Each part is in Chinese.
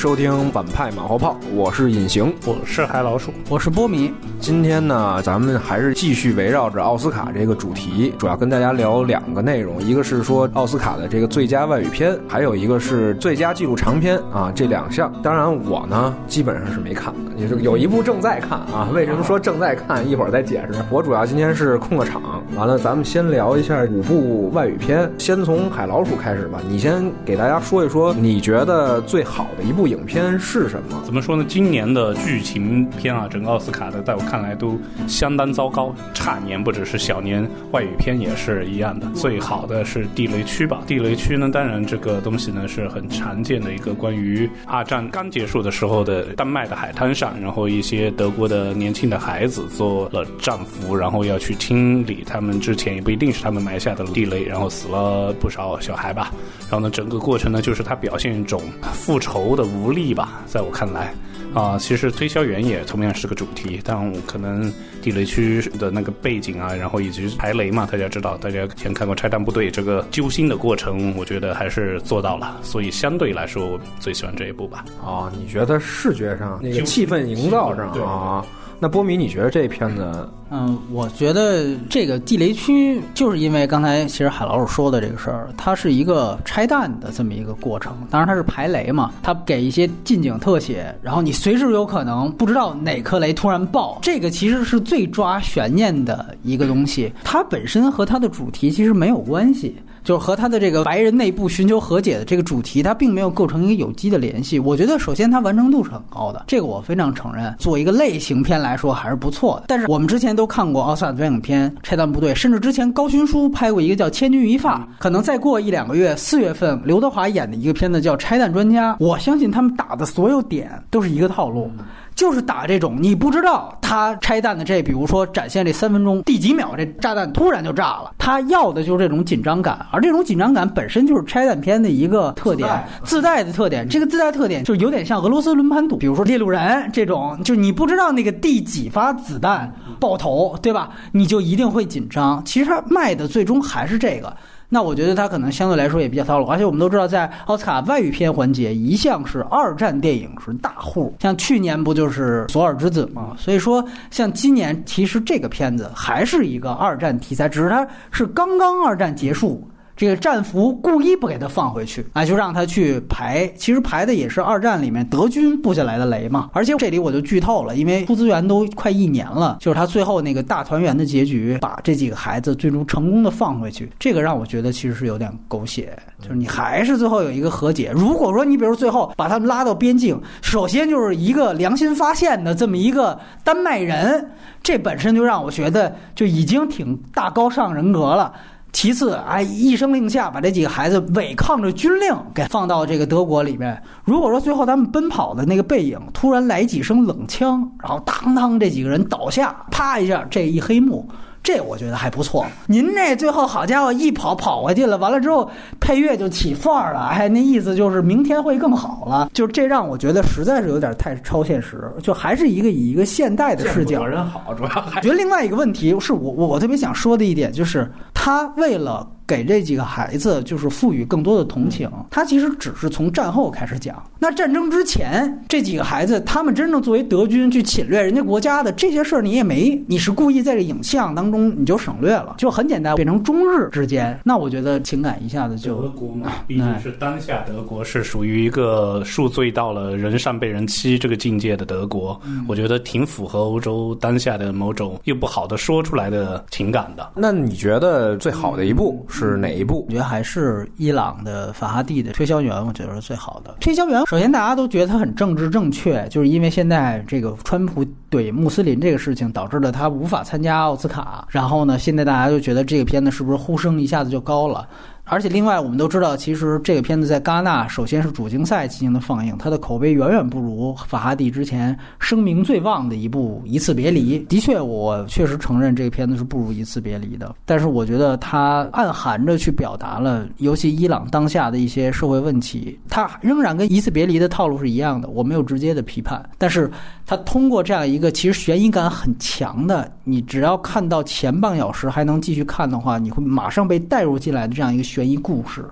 收听反派马后炮，我是隐形，我是海老鼠，我是波米。今天呢，咱们还是继续围绕着奥斯卡这个主题，主要跟大家聊两个内容，一个是说奥斯卡的这个最佳外语片，还有一个是最佳纪录长片啊，这两项。当然我呢，基本上是没看的，也是有一部正在看啊。为什么说正在看？一会儿再解释。我主要今天是控个场，完了咱们先聊一下五部外语片，先从海老鼠开始吧。你先给大家说一说，你觉得最好的一部影片是什么？怎么说呢？今年的剧情片啊，整个奥斯卡的，在我看来都相当糟糕，差年不只是小年，外语片也是一样的。最好的是《地雷区》吧，《地雷区》呢，当然这个东西呢是很常见的一个关于二战刚结束的时候的丹麦的海滩上，然后一些德国的年轻的孩子做了战俘，然后要去清理他们之前也不一定是他们埋下的地雷，然后死了不少小孩吧。然后呢，整个过程呢，就是他表现一种复仇的无力吧，在我看来，啊，其实推销员也同样是个主题，但可能地雷区的那个背景啊，然后以及排雷嘛，大家知道，大家前看过拆弹部队这个揪心的过程，我觉得还是做到了，所以相对来说，我最喜欢这一部吧。啊，你觉得视觉上那个气氛营造上啊？那波米，你觉得这片子？嗯，我觉得这个地雷区就是因为刚才其实海老鼠说的这个事儿，它是一个拆弹的这么一个过程。当然它是排雷嘛，它给一些近景特写，然后你随时有可能不知道哪颗雷突然爆。这个其实是最抓悬念的一个东西，它本身和它的主题其实没有关系。就是和他的这个白人内部寻求和解的这个主题，它并没有构成一个有机的联系。我觉得，首先它完成度是很高的，这个我非常承认。做一个类型片来说还是不错的。但是我们之前都看过奥斯卡最佳影片《拆弹部队》，甚至之前高勋书拍过一个叫《千钧一发》，可能再过一两个月，四月份刘德华演的一个片子叫《拆弹专家》。我相信他们打的所有点都是一个套路。就是打这种你不知道他拆弹的这，比如说展现这三分钟第几秒这炸弹突然就炸了，他要的就是这种紧张感，而这种紧张感本身就是拆弹片的一个特点，自带的特点。这个自带特点就有点像俄罗斯轮盘赌，比如说猎鹿人这种，就你不知道那个第几发子弹爆头，对吧？你就一定会紧张。其实他卖的最终还是这个。那我觉得他可能相对来说也比较套路，而且我们都知道，在奥斯卡外语片环节，一向是二战电影是大户，像去年不就是《索尔之子》吗？所以说，像今年其实这个片子还是一个二战题材，只是它是刚刚二战结束。这个战俘故意不给他放回去啊，就让他去排。其实排的也是二战里面德军布下来的雷嘛。而且这里我就剧透了，因为出资源都快一年了，就是他最后那个大团圆的结局，把这几个孩子最终成功的放回去。这个让我觉得其实是有点狗血，就是你还是最后有一个和解。如果说你比如最后把他们拉到边境，首先就是一个良心发现的这么一个丹麦人，这本身就让我觉得就已经挺大高尚人格了。其次，哎，一声令下，把这几个孩子违抗着军令给放到这个德国里面。如果说最后他们奔跑的那个背影突然来几声冷枪，然后当当这几个人倒下，啪一下，这一黑幕。这我觉得还不错。您这最后好家伙一跑跑回去了，完了之后配乐就起范儿了，哎，那意思就是明天会更好了。就这让我觉得实在是有点太超现实，就还是一个以一个现代的视角。人好，主要还觉得另外一个问题是我我我特别想说的一点就是，他为了。给这几个孩子就是赋予更多的同情，他其实只是从战后开始讲。那战争之前，这几个孩子他们真正作为德军去侵略人家国家的这些事儿，你也没，你是故意在这影像当中你就省略了，就很简单，变成中日之间。那我觉得情感一下子就德国嘛，毕竟是当下德国是属于一个数罪到了人善被人欺这个境界的德国，我觉得挺符合欧洲当下的某种又不好的说出来的情感的。那你觉得最好的一部？是哪一部？我觉得还是伊朗的法哈蒂的推销员，我觉得是最好的推销员。首先，大家都觉得他很政治正确，就是因为现在这个川普怼穆斯林这个事情，导致了他无法参加奥斯卡。然后呢，现在大家就觉得这个片子是不是呼声一下子就高了？而且另外，我们都知道，其实这个片子在戛纳首先是主竞赛进行的放映，它的口碑远远不如法哈蒂之前声名最旺的一部《一次别离》。的确，我确实承认这个片子是不如《一次别离》的。但是，我觉得它暗含着去表达了，尤其伊朗当下的一些社会问题，它仍然跟《一次别离》的套路是一样的。我没有直接的批判，但是它通过这样一个其实悬疑感很强的，你只要看到前半小时还能继续看的话，你会马上被带入进来的这样一个悬。悬疑故事，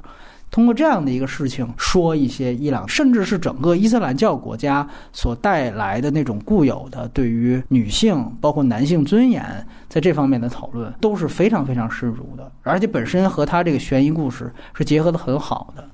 通过这样的一个事情说一些伊朗，甚至是整个伊斯兰教国家所带来的那种固有的对于女性包括男性尊严在这方面的讨论都是非常非常深入的，而且本身和他这个悬疑故事是结合的很好的。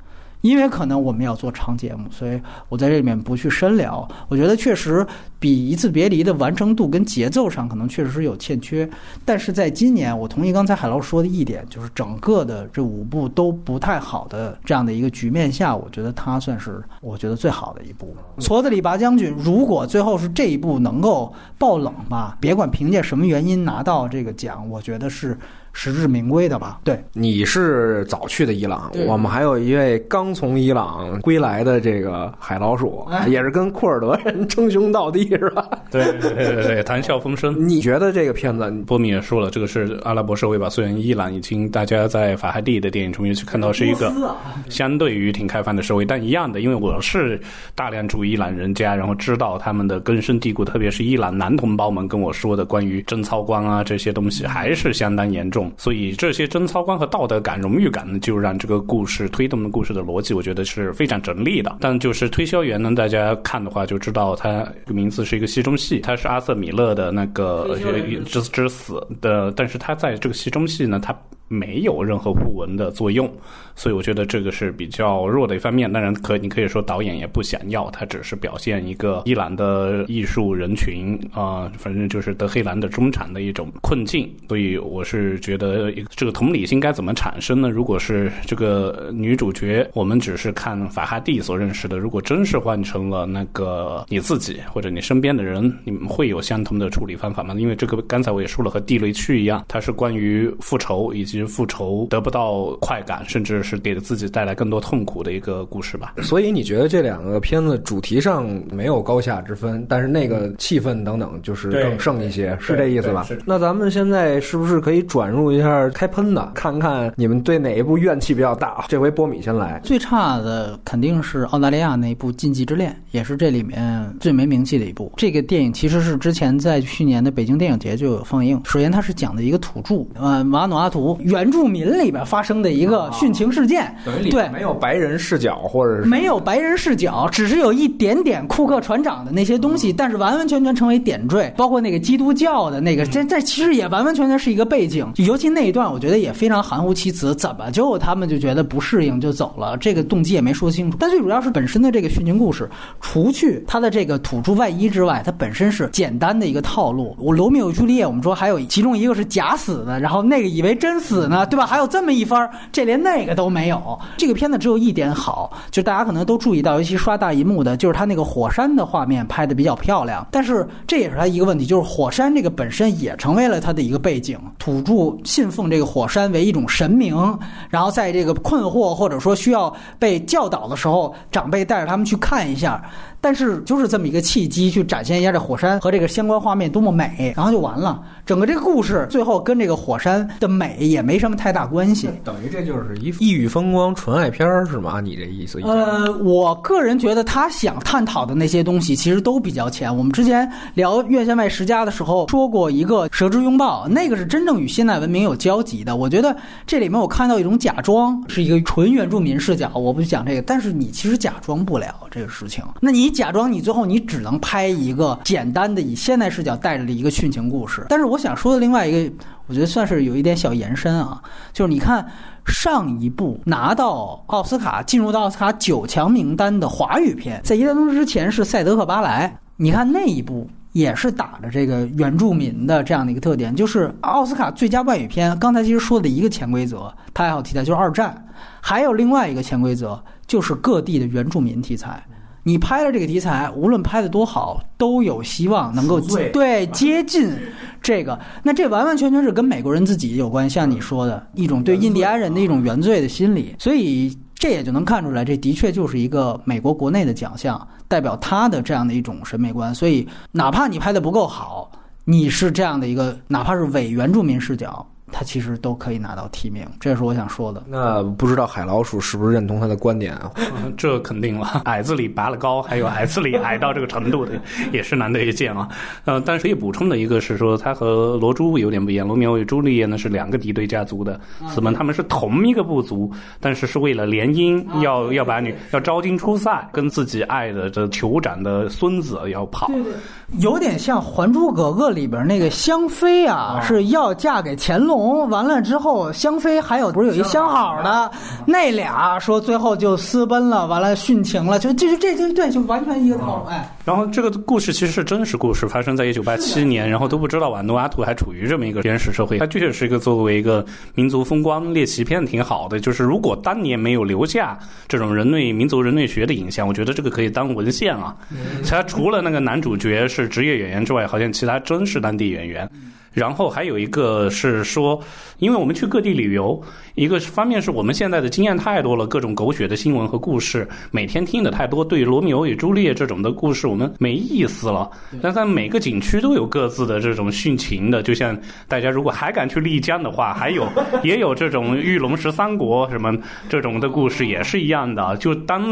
因为可能我们要做长节目，所以我在这里面不去深聊。我觉得确实比一次别离的完成度跟节奏上可能确实是有欠缺。但是在今年，我同意刚才海老师说的一点，就是整个的这五部都不太好的这样的一个局面下，我觉得它算是我觉得最好的一部。矬子里拔将军，如果最后是这一部能够爆冷吧，别管凭借什么原因拿到这个奖，我觉得是。实至名归的吧？对，你是早去的伊朗，我们还有一位刚从伊朗归来的这个海老鼠，也是跟库尔德人称兄道弟，是吧？对对对对，谈笑风生。你觉得这个片子，波米也说了，这个是阿拉伯社会吧？虽然伊朗已经大家在法哈蒂的电影中也去看到是一个相对于挺开放的社会，但一样的，因为我是大量住伊朗人家，然后知道他们的根深蒂固，特别是伊朗男同胞们跟我说的关于贞操观啊这些东西，还是相当严重。所以这些贞操观和道德感、荣誉感呢，就让这个故事推动的故事的逻辑，我觉得是非常整理的。但就是推销员呢，大家看的话就知道，它名字是一个戏中戏，他是阿瑟米勒的那个之之死的，但是他在这个戏中戏呢，他。没有任何互文的作用，所以我觉得这个是比较弱的一方面。当然，可你可以说导演也不想要，他只是表现一个伊朗的艺术人群啊，反正就是德黑兰的中产的一种困境。所以我是觉得这个同理心该怎么产生呢？如果是这个女主角，我们只是看法哈蒂所认识的，如果真是换成了那个你自己或者你身边的人，你们会有相同的处理方法吗？因为这个刚才我也说了，和地雷区一样，它是关于复仇以及。复仇得不到快感，甚至是给自己带来更多痛苦的一个故事吧。所以你觉得这两个片子主题上没有高下之分，但是那个气氛等等就是更胜一些，是这意思吧？那咱们现在是不是可以转入一下开喷的，看看你们对哪一部怨气比较大？这回波米先来。最差的肯定是澳大利亚那部《禁忌之恋》，也是这里面最没名气的一部。这个电影其实是之前在去年的北京电影节就有放映。首先，它是讲的一个土著，呃，马努阿图。原住民里边发生的一个殉情事件，对，没有白人视角，或者是没有白人视角，只是有一点点库克船长的那些东西，但是完完全全成为点缀，包括那个基督教的那个，这这其实也完完全全是一个背景，尤其那一段，我觉得也非常含糊其辞，怎么就他们就觉得不适应就走了，这个动机也没说清楚。但最主要是本身的这个殉情故事，除去他的这个土著外衣之外，它本身是简单的一个套路。我罗密欧朱丽叶，我们说还有其中一个是假死的，然后那个以为真死。呢，对吧？还有这么一番，这连那个都没有。这个片子只有一点好，就大家可能都注意到，尤其刷大银幕的，就是它那个火山的画面拍的比较漂亮。但是这也是它一个问题，就是火山这个本身也成为了它的一个背景。土著信奉这个火山为一种神明，然后在这个困惑或者说需要被教导的时候，长辈带着他们去看一下。但是就是这么一个契机，去展现一下这火山和这个相关画面多么美，然后就完了。整个这个故事最后跟这个火山的美也没什么太大关系。等于这就是一异域风光纯爱片是吗？你这意思？呃，我个人觉得他想探讨的那些东西其实都比较浅。我们之前聊《院线外十佳》的时候说过一个《蛇之拥抱》，那个是真正与现代文明有交集的。我觉得这里面我看到一种假装，是一个纯原住民视角。我不讲这个，但是你其实假装不了这个事情。那你。假装你最后你只能拍一个简单的以现代视角带着的一个殉情故事，但是我想说的另外一个，我觉得算是有一点小延伸啊，就是你看上一部拿到奥斯卡进入到奥斯卡九强名单的华语片，在一代宗师之前是《赛德克巴莱》，你看那一部也是打着这个原住民的这样的一个特点，就是奥斯卡最佳外语片。刚才其实说的一个潜规则，它还有题材就是二战，还有另外一个潜规则就是各地的原住民题材。你拍了这个题材，无论拍的多好，都有希望能够对接近这个。那这完完全全是跟美国人自己有关，像你说的一种对印第安人的一种原罪的心理。所以这也就能看出来，这的确就是一个美国国内的奖项，代表他的这样的一种审美观。所以哪怕你拍的不够好，你是这样的一个，哪怕是伪原住民视角。它其实都可以拿到提名。这是我想说的。那不知道海老鼠是不是认同他的观点啊？嗯 这肯定了，矮子里拔了高，还有矮子里矮到这个程度的，也是难得一见啊。呃，但是可以补充的一个是说，他和罗珠有点不一样。罗密欧与朱丽叶呢是两个敌对家族的子们，他们是同一个部族，但是是为了联姻，要要把女要招金出塞，跟自己爱的这酋长的孙子要跑。有点像《还珠格格》里边那个香妃啊，是要嫁给乾隆，完了之后，香妃还有不是有一相好的，那俩说最后就私奔了，完了殉情了，就这就这就对，就完全一个套路，哎，然后这个故事其实是真实故事，发生在一九八七年，然后都不知道瓦努阿图还处于这么一个原始社会。它确实是一个作为一个民族风光猎奇片挺好的。就是如果当年没有留下这种人类民族人类学的影像，我觉得这个可以当文献啊。它除了那个男主角是职业演员之外，好像其他真是当地演员。然后还有一个是说，因为我们去各地旅游，一个方面是我们现在的经验太多了，各种狗血的新闻和故事，每天听的太多，对于罗密欧与朱丽叶这种的故事，我们没意思了。但在每个景区都有各自的这种殉情的，就像大家如果还敢去丽江的话，还有 也有这种玉龙十三国什么这种的故事，也是一样的。就当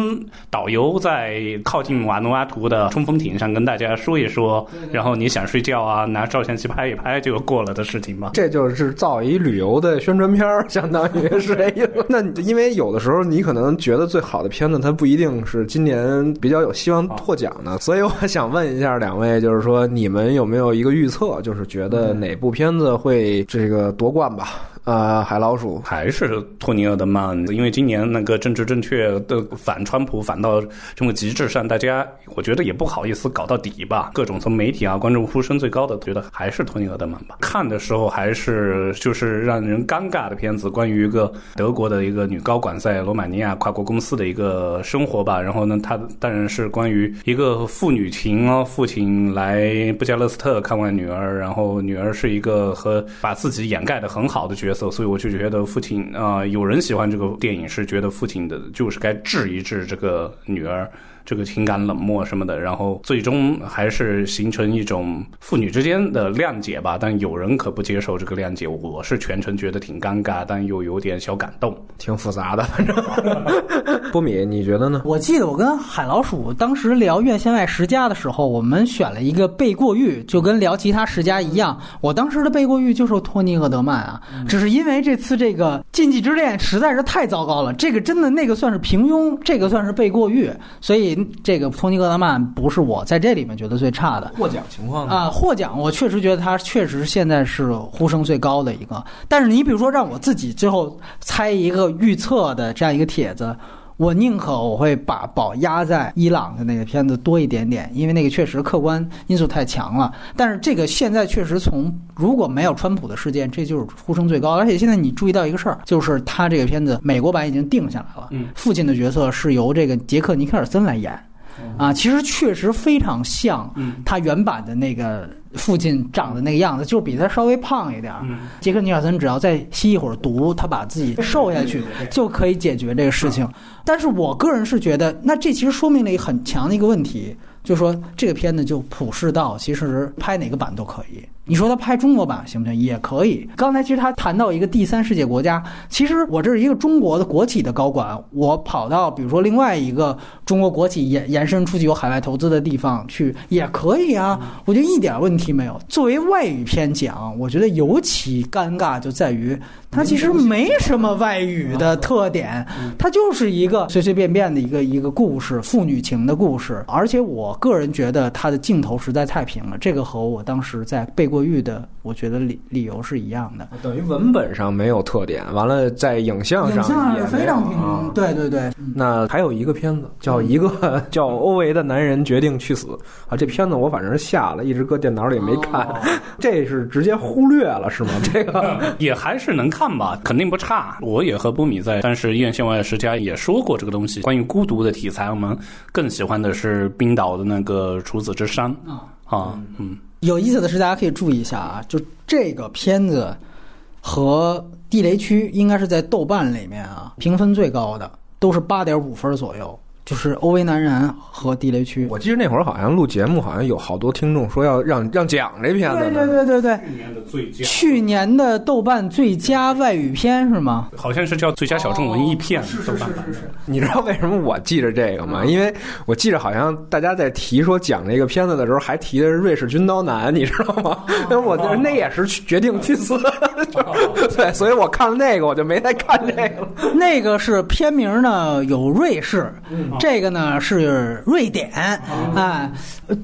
导游在靠近瓦努阿图的冲锋艇上跟大家说一说，然后你想睡觉啊，拿照相机拍一拍就过了的事情吧。这就是造一旅游的宣传片儿，相当于 是这意思。那因为有的时候你可能觉得最好的片子，它不一定是今年比较有希望获奖的，所以我 想问一下两位，就是说你们有没有一个预测，就是觉得哪部片子会这个夺冠吧？呃，海老鼠还是托尼·厄德曼，因为今年那个政治正确的反川普反到这么极致上，大家我觉得也不好意思搞到底吧。各种从媒体啊、观众呼声最高的，觉得还是托尼·厄德曼吧。看的时候还是就是让人尴尬的片子，关于一个德国的一个女高管在罗马尼亚跨国公司的一个生活吧。然后呢，她当然是关于一个父女情啊，父亲来布加勒斯特看望女儿，然后女儿是一个和把自己掩盖的很好的角所以我就觉得父亲啊、有人喜欢这个电影是觉得父亲的就是该治一治这个女儿。这个情感冷漠什么的，然后最终还是形成一种父女之间的谅解吧。但有人可不接受这个谅解，我是全程觉得挺尴尬，但又有点小感动。挺复杂的，反正。波米，你觉得呢？我记得我跟海老鼠当时聊院线外十佳的时候，我们选了一个背过誉，就跟聊其他十佳一样。我当时的背过誉就是托尼·厄德曼啊，只是因为这次这个《禁忌之恋》实在是太糟糕了，这个真的那个算是平庸，这个算是背过誉，所以这个托尼·格德曼不是我在这里面觉得最差的。获奖情况啊，获奖我确实觉得他确实现在是呼声最高的一个。但是你比如说让我自己最后猜一个预测的这样一个帖子，我宁可我会把宝压在伊朗的那个片子多一点点，因为那个确实客观因素太强了。但是这个现在确实从如果没有川普的事件，这就是呼声最高。而且现在你注意到一个事儿，就是他这个片子美国版已经定下来了，嗯父亲的角色是由这个杰克尼克尔森来演。啊，其实确实非常像嗯。他原版的那个父亲长的那个样子，就是比他稍微胖一点杰克尼尔森只要再吸一会儿毒，他把自己瘦下去，就可以解决这个事情。但是我个人是觉得，那这其实说明了一个很强的一个问题，就是说这个片子就普世到其实拍哪个版都可以。你说他拍中国版行不行？也可以。刚才其实他谈到一个第三世界国家，其实我这是一个中国的国企的高管，我跑到比如说另外一个中国国企延延伸出去有海外投资的地方去也可以啊，我觉得一点问题没有。作为外语片讲，我觉得尤其尴尬就在于它其实没什么外语的特点，它就是一个随随便便的一个一个故事，父女情的故事。而且我个人觉得它的镜头实在太平了，这个和我当时在背过誉的，我觉得理理由是一样的。等于文本上没有特点，完了在影像影像上也非常平庸啊，对对对，那还有一个片子 叫《一个叫欧维的男人决定去死》啊，这片子我反正是下了，一直搁电脑里没看，这是直接忽略了是吗？这个也还是能看吧，肯定不差。我也和波米在但是院线外的十佳也说过这个东西，关于孤独的题材，我们更喜欢的是冰岛的那个《处子之山》啊。啊，嗯，有意思的是，大家可以注意一下啊，就这个片子和《地雷区》应该是在豆瓣里面啊评分最高的，都是八点五分左右。就是欧维南人和地雷区。我记得那会儿好像录节目，好像有好多听众说要让让讲这片子对。对对对对，去年的最佳，去年的豆瓣最佳外语片是吗？好像是叫最佳小众文艺片，是是是是是。你知道为什么我记着这个吗？因为我记着好像大家在提说讲这个片子的时候，还提的是瑞士军刀男，你知道吗？那 我觉得那也是决定去死，对，所以我看了那个，我就没再看这个了。那个是片名呢有瑞士，这个呢是瑞典，哎，呃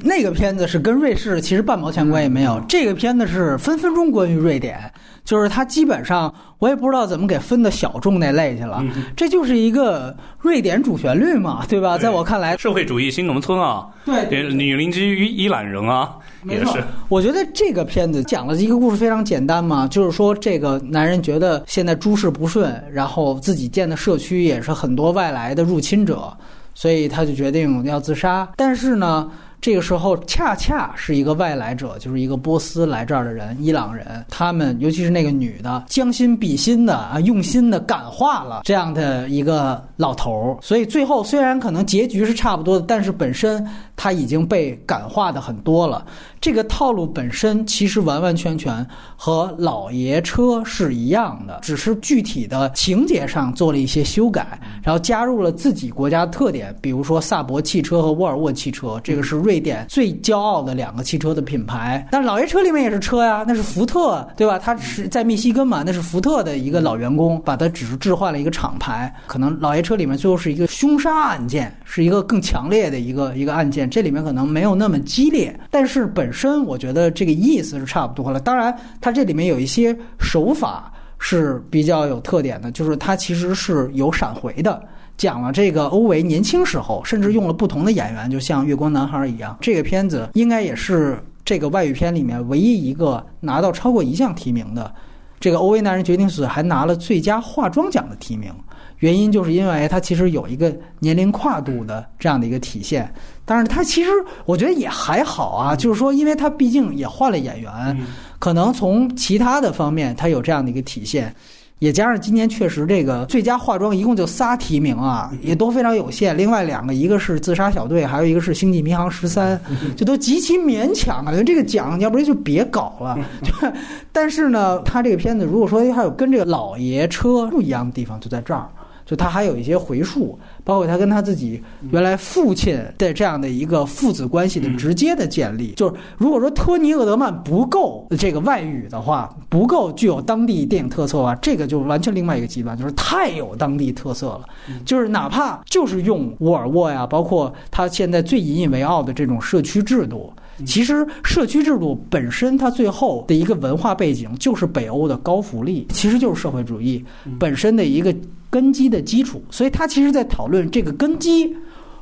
那个片子是跟瑞士其实半毛钱关系没有，这个片子是分分钟关于瑞典，就是它基本上我也不知道怎么给分到小众那类去了，这就是一个瑞典主旋律嘛，对吧？在我看来，社会主义新农村啊，对也女邻居伊伊朗人啊，也是。我觉得这个片子讲了一个故事非常简单嘛，就是说这个男人觉得现在诸事不顺，然后自己建的社区也是很多外来的入侵者，所以他就决定要自杀。但是呢，这个时候恰恰是一个外来者，就是一个波斯来这儿的人，伊朗人，他们尤其是那个女的，将心比心的啊，用心的感化了这样的一个老头儿。所以最后虽然可能结局是差不多的，但是本身他已经被感化的很多了。这个套路本身其实完完全全和老爷车是一样的，只是具体的情节上做了一些修改，然后加入了自己国家特点，比如说萨博汽车和沃尔沃汽车，这个是瑞典最骄傲的两个汽车的品牌。但老爷车里面也是车呀，那是福特，对吧？他是在密西根嘛，那是福特的一个老员工，把它只是置换了一个厂牌。可能老爷车里面最后是一个凶杀案件，是一个更强烈的一个一个案件，这里面可能没有那么激烈，但是本本身我觉得这个意思是差不多了。当然，它这里面有一些手法是比较有特点的，就是它其实是有闪回的。讲了这个欧维年轻时候，甚至用了不同的演员，就像《月光男孩》一样。这个片子应该也是这个外语片里面唯一一个拿到超过一项提名的。这个《欧维男人决定死》还拿了最佳化妆奖的提名，原因就是因为它其实有一个年龄跨度的这样的一个体现。但是它其实我觉得也还好啊，就是说，因为它毕竟也换了演员，可能从其他的方面它有这样的一个体现。也加上今年确实这个最佳化妆一共就仨提名啊，也都非常有限。另外两个，一个是自杀小队，还有一个是星际迷航十三，就都极其勉强啊。这个奖要不然就别搞了。就但是呢，他这个片子如果说还有跟这个老爷车不一样的地方，就在这儿。就他还有一些回溯，包括他跟他自己原来父亲的这样的一个父子关系的直接的建立。就是如果说托尼·厄德曼不够这个外语的话，不够具有当地电影特色的话，这个就完全另外一个极端，就是太有当地特色了。就是哪怕就是用沃尔沃呀，包括他现在最引以为傲的这种社区制度。其实社区制度本身，它最后的一个文化背景就是北欧的高福利，其实就是社会主义本身的一个根基的基础。所以，他其实在讨论这个根基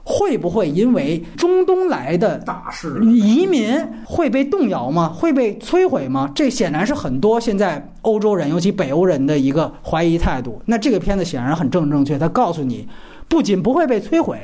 会不会因为中东来的大事移民会被动摇吗？会被摧毁吗？这显然是很多现在欧洲人，尤其北欧人的一个怀疑态度。那这个片子显然很正正确，他告诉你，不仅不会被摧毁，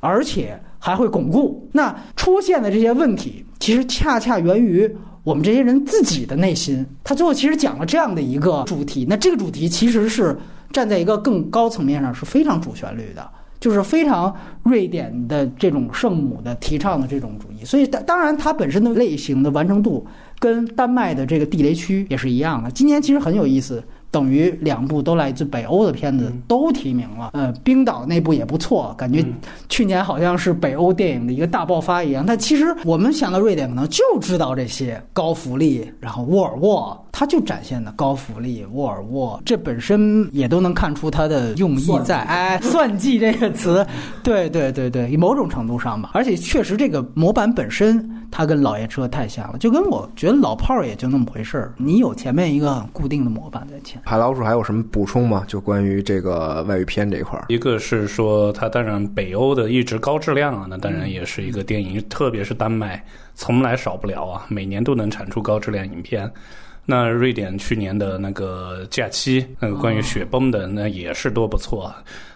而且还会巩固。那出现的这些问题，其实恰恰源于我们这些人自己的内心。他最后其实讲了这样的一个主题，那这个主题其实是站在一个更高层面上是非常主旋律的。就是非常瑞典的这种圣母的提倡的这种主义，所以当当然它本身的类型的完成度跟丹麦的这个地雷区也是一样的。今年其实很有意思，等于两部都来自北欧的片子都提名了。呃，冰岛那部也不错，感觉去年好像是北欧电影的一个大爆发一样。但其实我们想到瑞典，可能就知道这些高福利，然后沃尔沃。它就展现的高福利，沃尔沃，这本身也都能看出它的用意在。哎，算计这个词，对对对对，某种程度上吧。而且确实，这个模板本身它跟老爷车太像了，就跟我觉得老炮儿也就那么回事儿。你有前面一个固定的模板在前。海老鼠还有什么补充吗？就关于这个外语片这一块儿，一个是说它当然北欧的一直高质量啊，那当然也是一个电影，特别是丹麦从来少不了啊，每年都能产出高质量影片。那瑞典去年的那个假期，那个关于雪崩的，那也是多不错。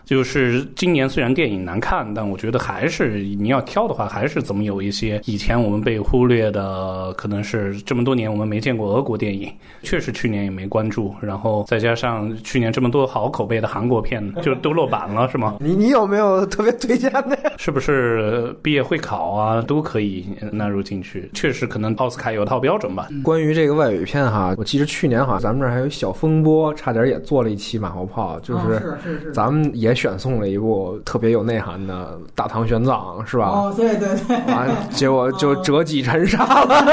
就是今年虽然电影难看，但我觉得还是你要挑的话，还是怎么有一些以前我们被忽略的，可能是这么多年我们没见过俄国电影，确实去年也没关注。然后再加上去年这么多好口碑的韩国片，就都落榜了，是吗？你你有没有特别推荐的？是不是毕业会考啊都可以纳入进去？确实，可能奥斯卡有套标准吧。关于这个外语片哈，我记得去年好像咱们这儿还有小风波，差点也做了一期马后炮，就是是是咱们也。选送了一部特别有内涵的《大唐玄奘》，是吧？哦，对对对。完，结果就折戟沉沙了。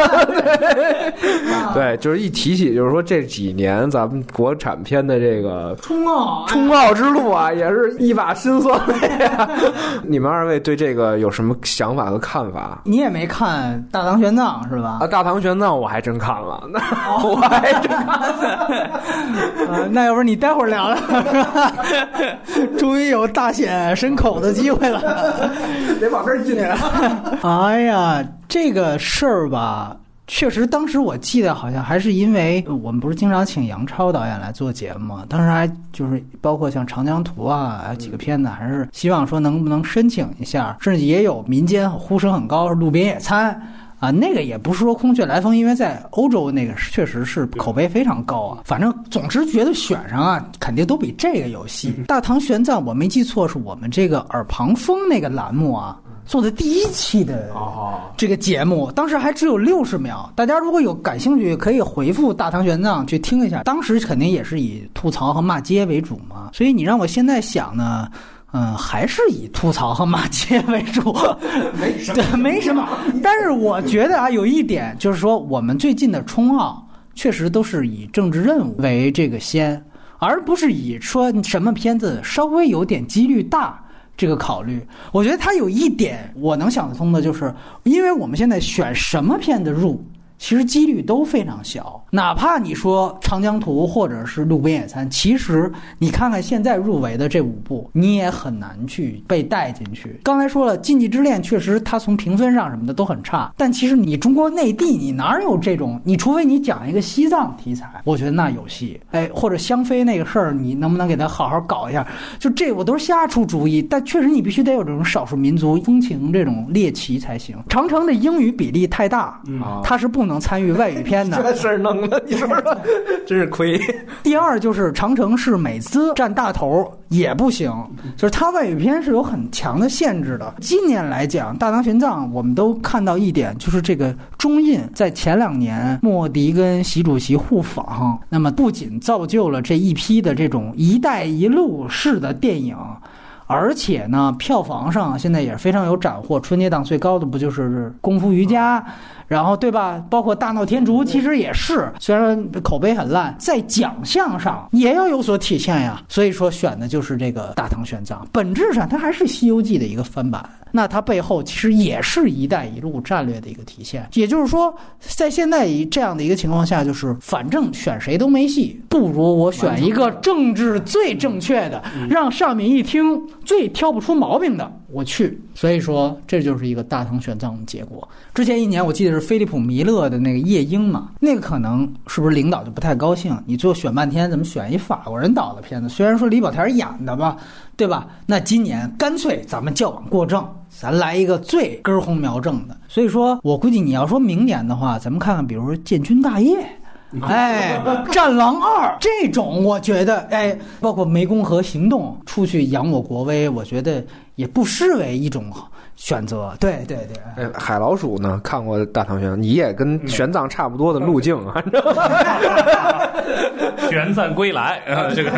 对，就是一提起，就是说这几年咱们国产片的这个冲奥冲奥之路啊，也是一把辛酸泪啊。你们二位对这个有什么想法和看法？你也没看《大唐玄奘》是吧？啊，《大唐玄奘》我还真看了，那 我还真看了。那要不你待会儿聊聊，终于有大显身口的机会了，得往这儿进。哎呀，这个事儿吧。确实，当时我记得好像还是因为我们不是经常请杨超导演来做节目嘛，当时还就是包括像《长江图》啊，几个片子，还是希望说能不能申请一下，甚至也有民间呼声很高，《路边野餐》啊，那个也不是说空穴来风，因为在欧洲那个确实是口碑非常高啊。反正总之觉得选上啊，肯定都比这个有戏。《大唐玄奘》，我没记错，是我们这个耳旁风那个栏目啊。做的第一期的这个节目，当时还只有六十秒。大家如果有感兴趣，可以回复《大唐玄奘》去听一下。当时肯定也是以吐槽和骂街为主嘛，所以你让我现在想呢，嗯，还是以吐槽和骂街为主。没什么，没什么。但是我觉得啊，有一点就是说，我们最近的冲奥确实都是以政治任务为这个先，而不是以说什么片子稍微有点几率大。这个考虑，我觉得他有一点我能想得通的，就是因为我们现在选什么片子入。其实几率都非常小，哪怕你说《长江图》或者是《路边野餐》，其实你看看现在入围的这五部，你也很难去被带进去。刚才说了，《禁忌之恋》确实它从评分上什么的都很差，但其实你中国内地你哪有这种？你除非你讲一个西藏题材，我觉得那有戏。哎，或者香妃那个事儿，你能不能给他好好搞一下？就这我都是瞎出主意，但确实你必须得有这种少数民族风情这种猎奇才行。长城的英语比例太大，它是不。能参与外语片的这事儿弄的，你说说，真是亏。第二就是长城是美资占大头也不行，就是它外语片是有很强的限制的。今年来讲，《大唐玄奘》我们都看到一点，就是这个中印在前两年莫迪跟习主席互访，那么不仅造就了这一批的这种“一带一路”式的电影，而且呢，票房上现在也是非常有斩获。春节档最高的不就是《功夫瑜伽》？然后对吧？包括大闹天竺，其实也是，虽然口碑很烂，在奖项上也要有所体现呀。所以说选的就是这个大唐玄奘，本质上它还是《西游记》的一个翻版。那它背后其实也是一带一路战略的一个体现。也就是说，在现在以这样的一个情况下，就是反正选谁都没戏，不如我选一个政治最正确的，让上面一听最挑不出毛病的，我去。所以说，这就是一个大唐玄奘的结果。之前一年我记得是菲利普弥勒的那个夜莺嘛，那个可能是不是领导就不太高兴？你最后选半天，怎么选一法国人导的片子？虽然说李保田演的吧，对吧？那今年干脆咱们矫枉过正，咱来一个最根红苗正的。所以说我估计你要说明年的话，咱们看看，比如说《建军大业 》。哎，《战狼二》这种，我觉得，哎，包括《湄公河行动》，出去扬我国威，我觉得也不失为一种选择。对对对。哎，海老鼠呢？看过《大唐玄奘》，你也跟玄奘差不多的路径啊。玄奘归来，这个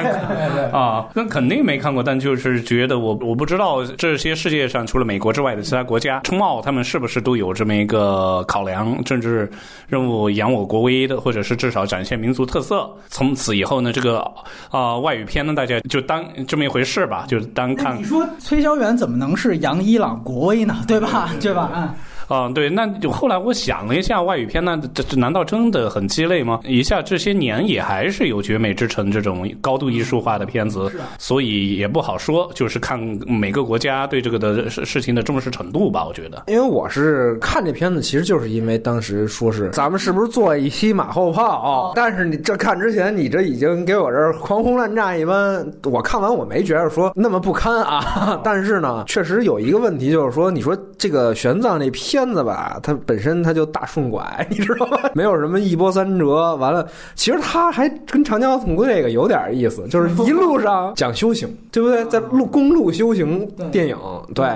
啊，那肯定没看过，但就是觉得我我不知道这些世界上除了美国之外的其他国家，冲奥他们是不是都有这么一个考量政治任务，扬我国威的，或者是至少展现民族特色。从此以后呢，这个啊外语片呢，大家就当这么一回事吧，就当看。你说崔小远怎么能是扬伊朗国威呢？对吧？对吧？嗯，对，那就后来我想了一下，外语片那这这难道真的很鸡肋吗？一下这些年也还是有《绝美之城》这种高度艺术化的片子，所以也不好说，就是看每个国家对这个的事事情的重视程度吧。我觉得，因为我是看这片子，其实就是因为当时说是咱们是不是做一期马后炮？但是你这看之前，你这已经给我这儿狂轰滥炸一般。我看完我没觉得说那么不堪啊，但是呢，确实有一个问题，就是说，你说这个玄奘这片子吧，它本身它就大顺拐，你知道吗？没有什么一波三折。完了，其实它还跟《长江总队》这个有点意思，就是一路上 讲修行，对不对？在路公路修行电影，对。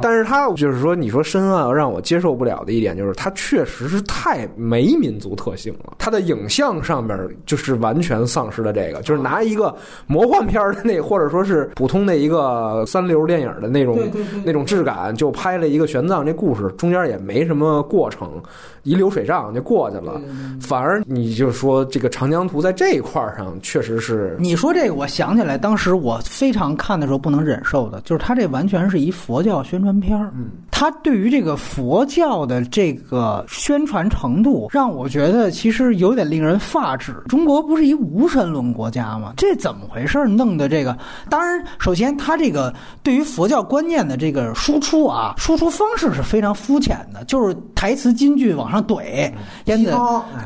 但是它就是说，你说深奥让我接受不了的一点，就是它确实是太没民族特性了。它的影像上面就是完全丧失了这个，就是拿一个魔幻片的那，或者说是普通的一个三流电影的那种那种质感，就拍了一个玄奘这故事，中间也没什么过程，一流水账就过去了。反而你就说这个长江图在这一块上确实是，你说这个，我想起来，当时我非常看的时候不能忍受的，就是它这完全是一佛教宣传片儿。嗯，它对于这个佛教的这个宣传程度，让我觉得其实有点令人发指。中国不是一无神论国家吗？这怎么回事？弄的这个，当然，首先他这个对于佛教观念的这个输出啊，输出方式是非常肤浅的，就是台词金句往上怼，烟子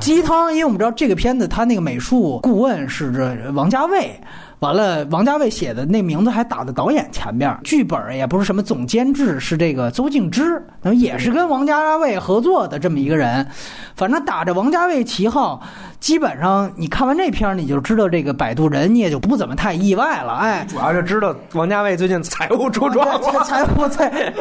鸡汤。因为我们知道这个片子，他那个美术顾问是这王家卫。完了，王家卫写的那名字还打在导演前面，剧本也不是什么总监制，是这个邹静之，那也是跟王家卫合作的这么一个人。反正打着王家卫旗号，基本上你看完这片儿，你就知道这个摆渡人，你也就不怎么太意外了。哎，主要是知道王家卫最近财务出状况，财务在。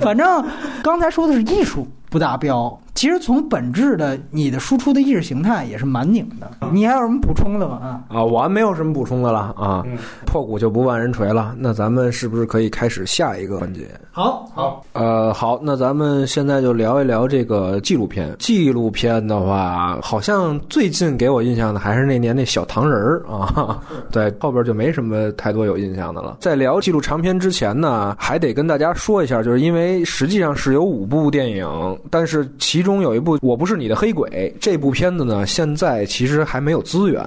反正刚才说的是艺术不达标，其实从本质的你的输出的意识形态也是蛮拧的。你还有什么补充的吗？啊啊，我还没有什么补充的了。啊，破鼓就不万人锤了。那咱们是不是可以开始下一个环节？好，好，呃，好，那咱们现在就聊一聊这个纪录片。纪录片的话，好像最近给我印象的还是那年那小糖人儿啊。对，后边就没什么太多有印象的了。在聊纪录长片之前呢，还得跟大家说一下，就是因为实际上是有五部电影，但是其中有一部《我不是你的黑鬼》这部片子呢，现在其实还没有资源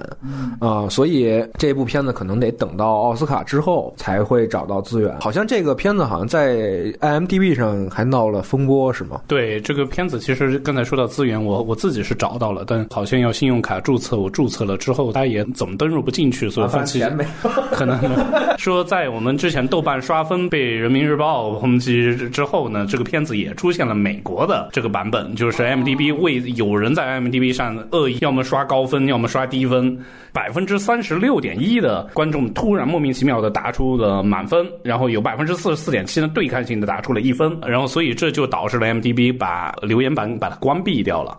啊，所以这部片。子可能得等到奥斯卡之后才会找到资源。好像这个片子好像在 IMDB 上还闹了风波，是吗？对，这个片子其实刚才说到资源，我我自己是找到了，但好像要信用卡注册，我注册了之后，它也怎么登入不进去，所以放弃。可能说在我们之前豆瓣刷分被人民日报抨击之后呢，这个片子也出现了美国的这个版本，就是 IMDB 为有人在 IMDB 上恶意要么刷高分，要么刷低分，百分之三十六点一的。观众突然莫名其妙的答出了满分，然后有百分之四十四点七的对抗性的打出了一分，然后所以这就导致了 M D B 把留言板把它关闭掉了。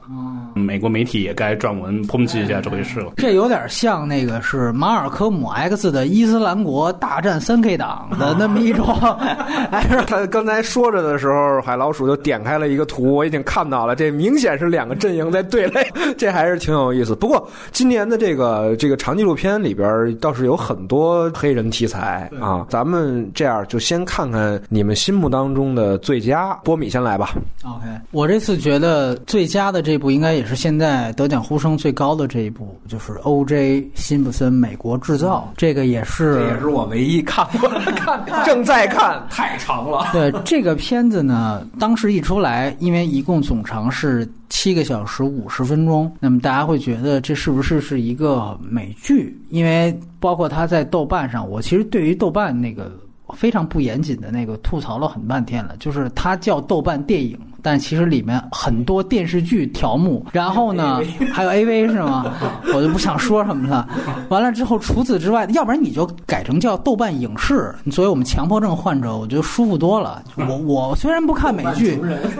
美国媒体也该撰文抨击一下这回事了。这有点像那个是马尔科姆 X 的伊斯兰国大战三 K 党的那么一种。哎，他刚才说着的时候，海老鼠就点开了一个图，我已经看到了，这明显是两个阵营在对垒，这还是挺有意思。不过今年的这个这个长纪录片里边倒是。有很多黑人题材啊，咱们这样就先看看你们心目当中的最佳。波米先来吧。OK，我这次觉得最佳的这部应该也是现在得奖呼声最高的这一部，就是《O.J. 辛普森：美国制造》。这个也是，这也是我唯一看过的，看正在看，太长了。对这个片子呢，当时一出来，因为一共总长是。七个小时五十分钟，那么大家会觉得这是不是是一个美剧？因为包括他在豆瓣上，我其实对于豆瓣那个非常不严谨的那个吐槽了很半天了，就是他叫豆瓣电影。但其实里面很多电视剧条目，然后呢，还有 AV 是吗？我就不想说什么了。完了之后，除此之外，要不然你就改成叫豆瓣影视。作为我们强迫症患者，我觉得舒服多了。我我虽然不看美剧，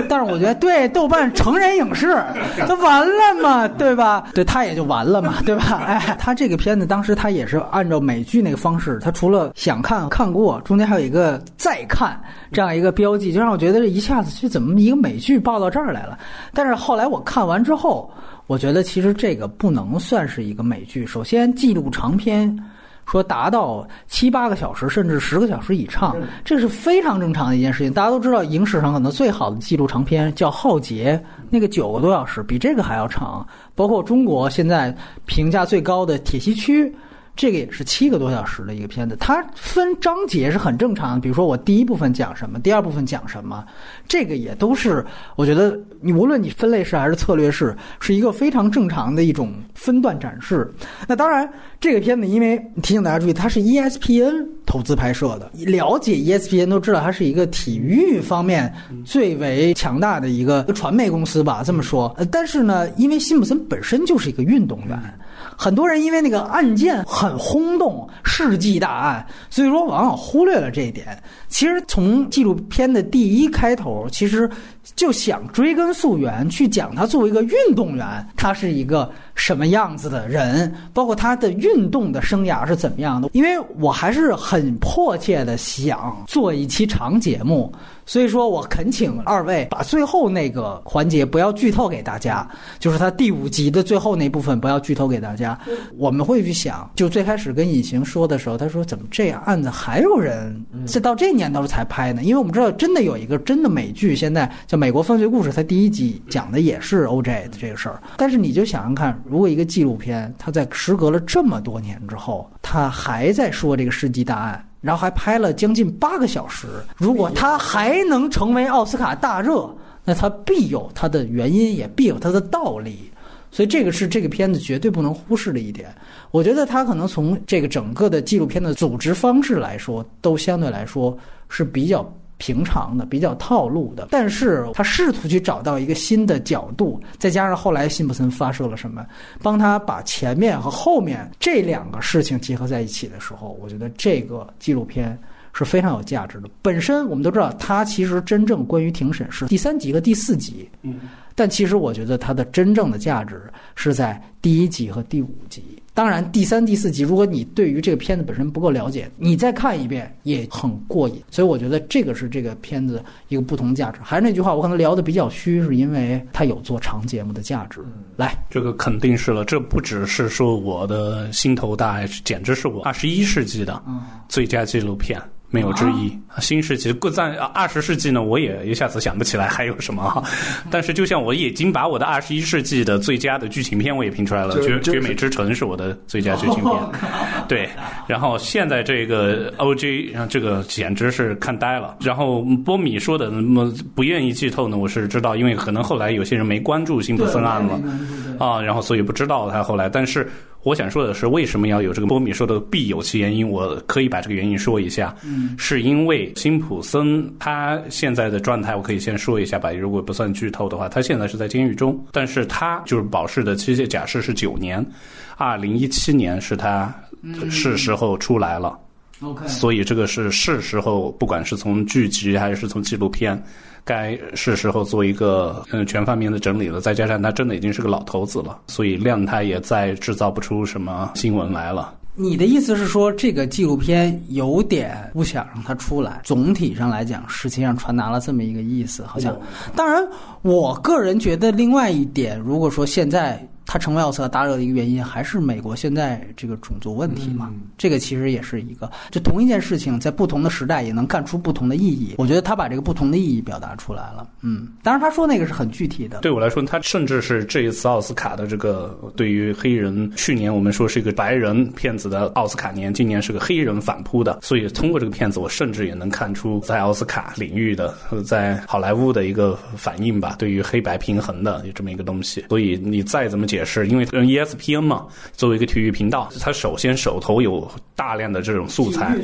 但是我觉得对豆瓣成人影视，它完了嘛，对吧？对，它也就完了嘛，对吧？哎，他这个片子当时他也是按照美剧那个方式，他除了想看看过，中间还有一个再看这样一个标记，就让我觉得这一下子是怎么一个美。美剧报到这儿来了，但是后来我看完之后，我觉得其实这个不能算是一个美剧。首先，纪录长片。说达到七八个小时甚至十个小时以上，这是非常正常的一件事情。大家都知道，影史上可能最好的纪录长片叫《浩劫》，那个九个多小时，比这个还要长。包括中国现在评价最高的《铁西区》。这个也是七个多小时的一个片子，它分章节是很正常的。比如说我第一部分讲什么，第二部分讲什么，这个也都是我觉得你无论你分类式还是策略式，是一个非常正常的一种分段展示。那当然，这个片子因为提醒大家注意，它是 ESPN 投资拍摄的，了解 ESPN 都知道它是一个体育方面最为强大的一个传媒公司吧，这么说。但是呢，因为辛普森本身就是一个运动员。很多人因为那个案件很轰动，世纪大案，所以说往往忽略了这一点。其实从纪录片的第一开头，其实就想追根溯源，去讲他作为一个运动员，他是一个什么样子的人，包括他的运动的生涯是怎么样的。因为我还是很迫切的想做一期长节目。所以说我恳请二位把最后那个环节不要剧透给大家，就是他第五集的最后那部分不要剧透给大家。我们会去想，就最开始跟隐形说的时候，他说怎么这样案子还有人这到这年头才拍呢？因为我们知道真的有一个真的美剧，现在叫《美国犯罪故事》，它第一集讲的也是 O.J. 的这个事儿。但是你就想想看，如果一个纪录片，它在时隔了这么多年之后，它还在说这个世纪大案。然后还拍了将近八个小时。如果它还能成为奥斯卡大热，那它必有它的原因，也必有它的道理。所以这个是这个片子绝对不能忽视的一点。我觉得它可能从这个整个的纪录片的组织方式来说，都相对来说是比较。平常的比较套路的，但是他试图去找到一个新的角度，再加上后来辛普森发射了什么，帮他把前面和后面这两个事情结合在一起的时候，我觉得这个纪录片是非常有价值的。本身我们都知道，它其实真正关于庭审是第三集和第四集，嗯，但其实我觉得它的真正的价值是在第一集和第五集。当然，第三、第四集，如果你对于这个片子本身不够了解，你再看一遍也很过瘾。所以我觉得这个是这个片子一个不同价值。还是那句话，我可能聊的比较虚，是因为它有做长节目的价值。来，这个肯定是了，这不只是说我的心头大爱，简直是我二十一世纪的最佳纪录片。没有之一。新世纪，过在二十世纪呢，我也一下子想不起来还有什么哈。但是，就像我已经把我的二十一世纪的最佳的剧情片我也评出来了，《绝绝美之城》是我的最佳剧情片。对，然后现在这个 O.J. 这个简直是看呆了。然后波米说的那么不愿意剧透呢，我是知道，因为可能后来有些人没关注辛普森案了啊，然后所以不知道他后来，但是。我想说的是，为什么要有这个波米说的必有其原因？我可以把这个原因说一下。嗯，是因为辛普森他现在的状态，我可以先说一下吧。如果不算剧透的话，他现在是在监狱中，但是他就是保释的期限假设是九年，二零一七年是他是时候出来了。OK，所以这个是是时候，不管是从剧集还是从纪录片。该是时候做一个嗯全方面的整理了，再加上他真的已经是个老头子了，所以量他也再制造不出什么新闻来了。你的意思是说，这个纪录片有点不想让它出来？总体上来讲，实际上传达了这么一个意思，好像。当然，我个人觉得另外一点，如果说现在。他成为奥斯卡大热的一个原因，还是美国现在这个种族问题嘛？这个其实也是一个，就同一件事情，在不同的时代也能干出不同的意义。我觉得他把这个不同的意义表达出来了。嗯，当然他说那个是很具体的。对我来说，他甚至是这一次奥斯卡的这个对于黑人，去年我们说是一个白人骗子的奥斯卡年，今年是个黑人反扑的。所以通过这个片子，我甚至也能看出在奥斯卡领域的，在好莱坞的一个反应吧，对于黑白平衡的有这么一个东西。所以你再怎么解。也是因为 ESPN 嘛，作为一个体育频道，它首先手头有大量的这种素材，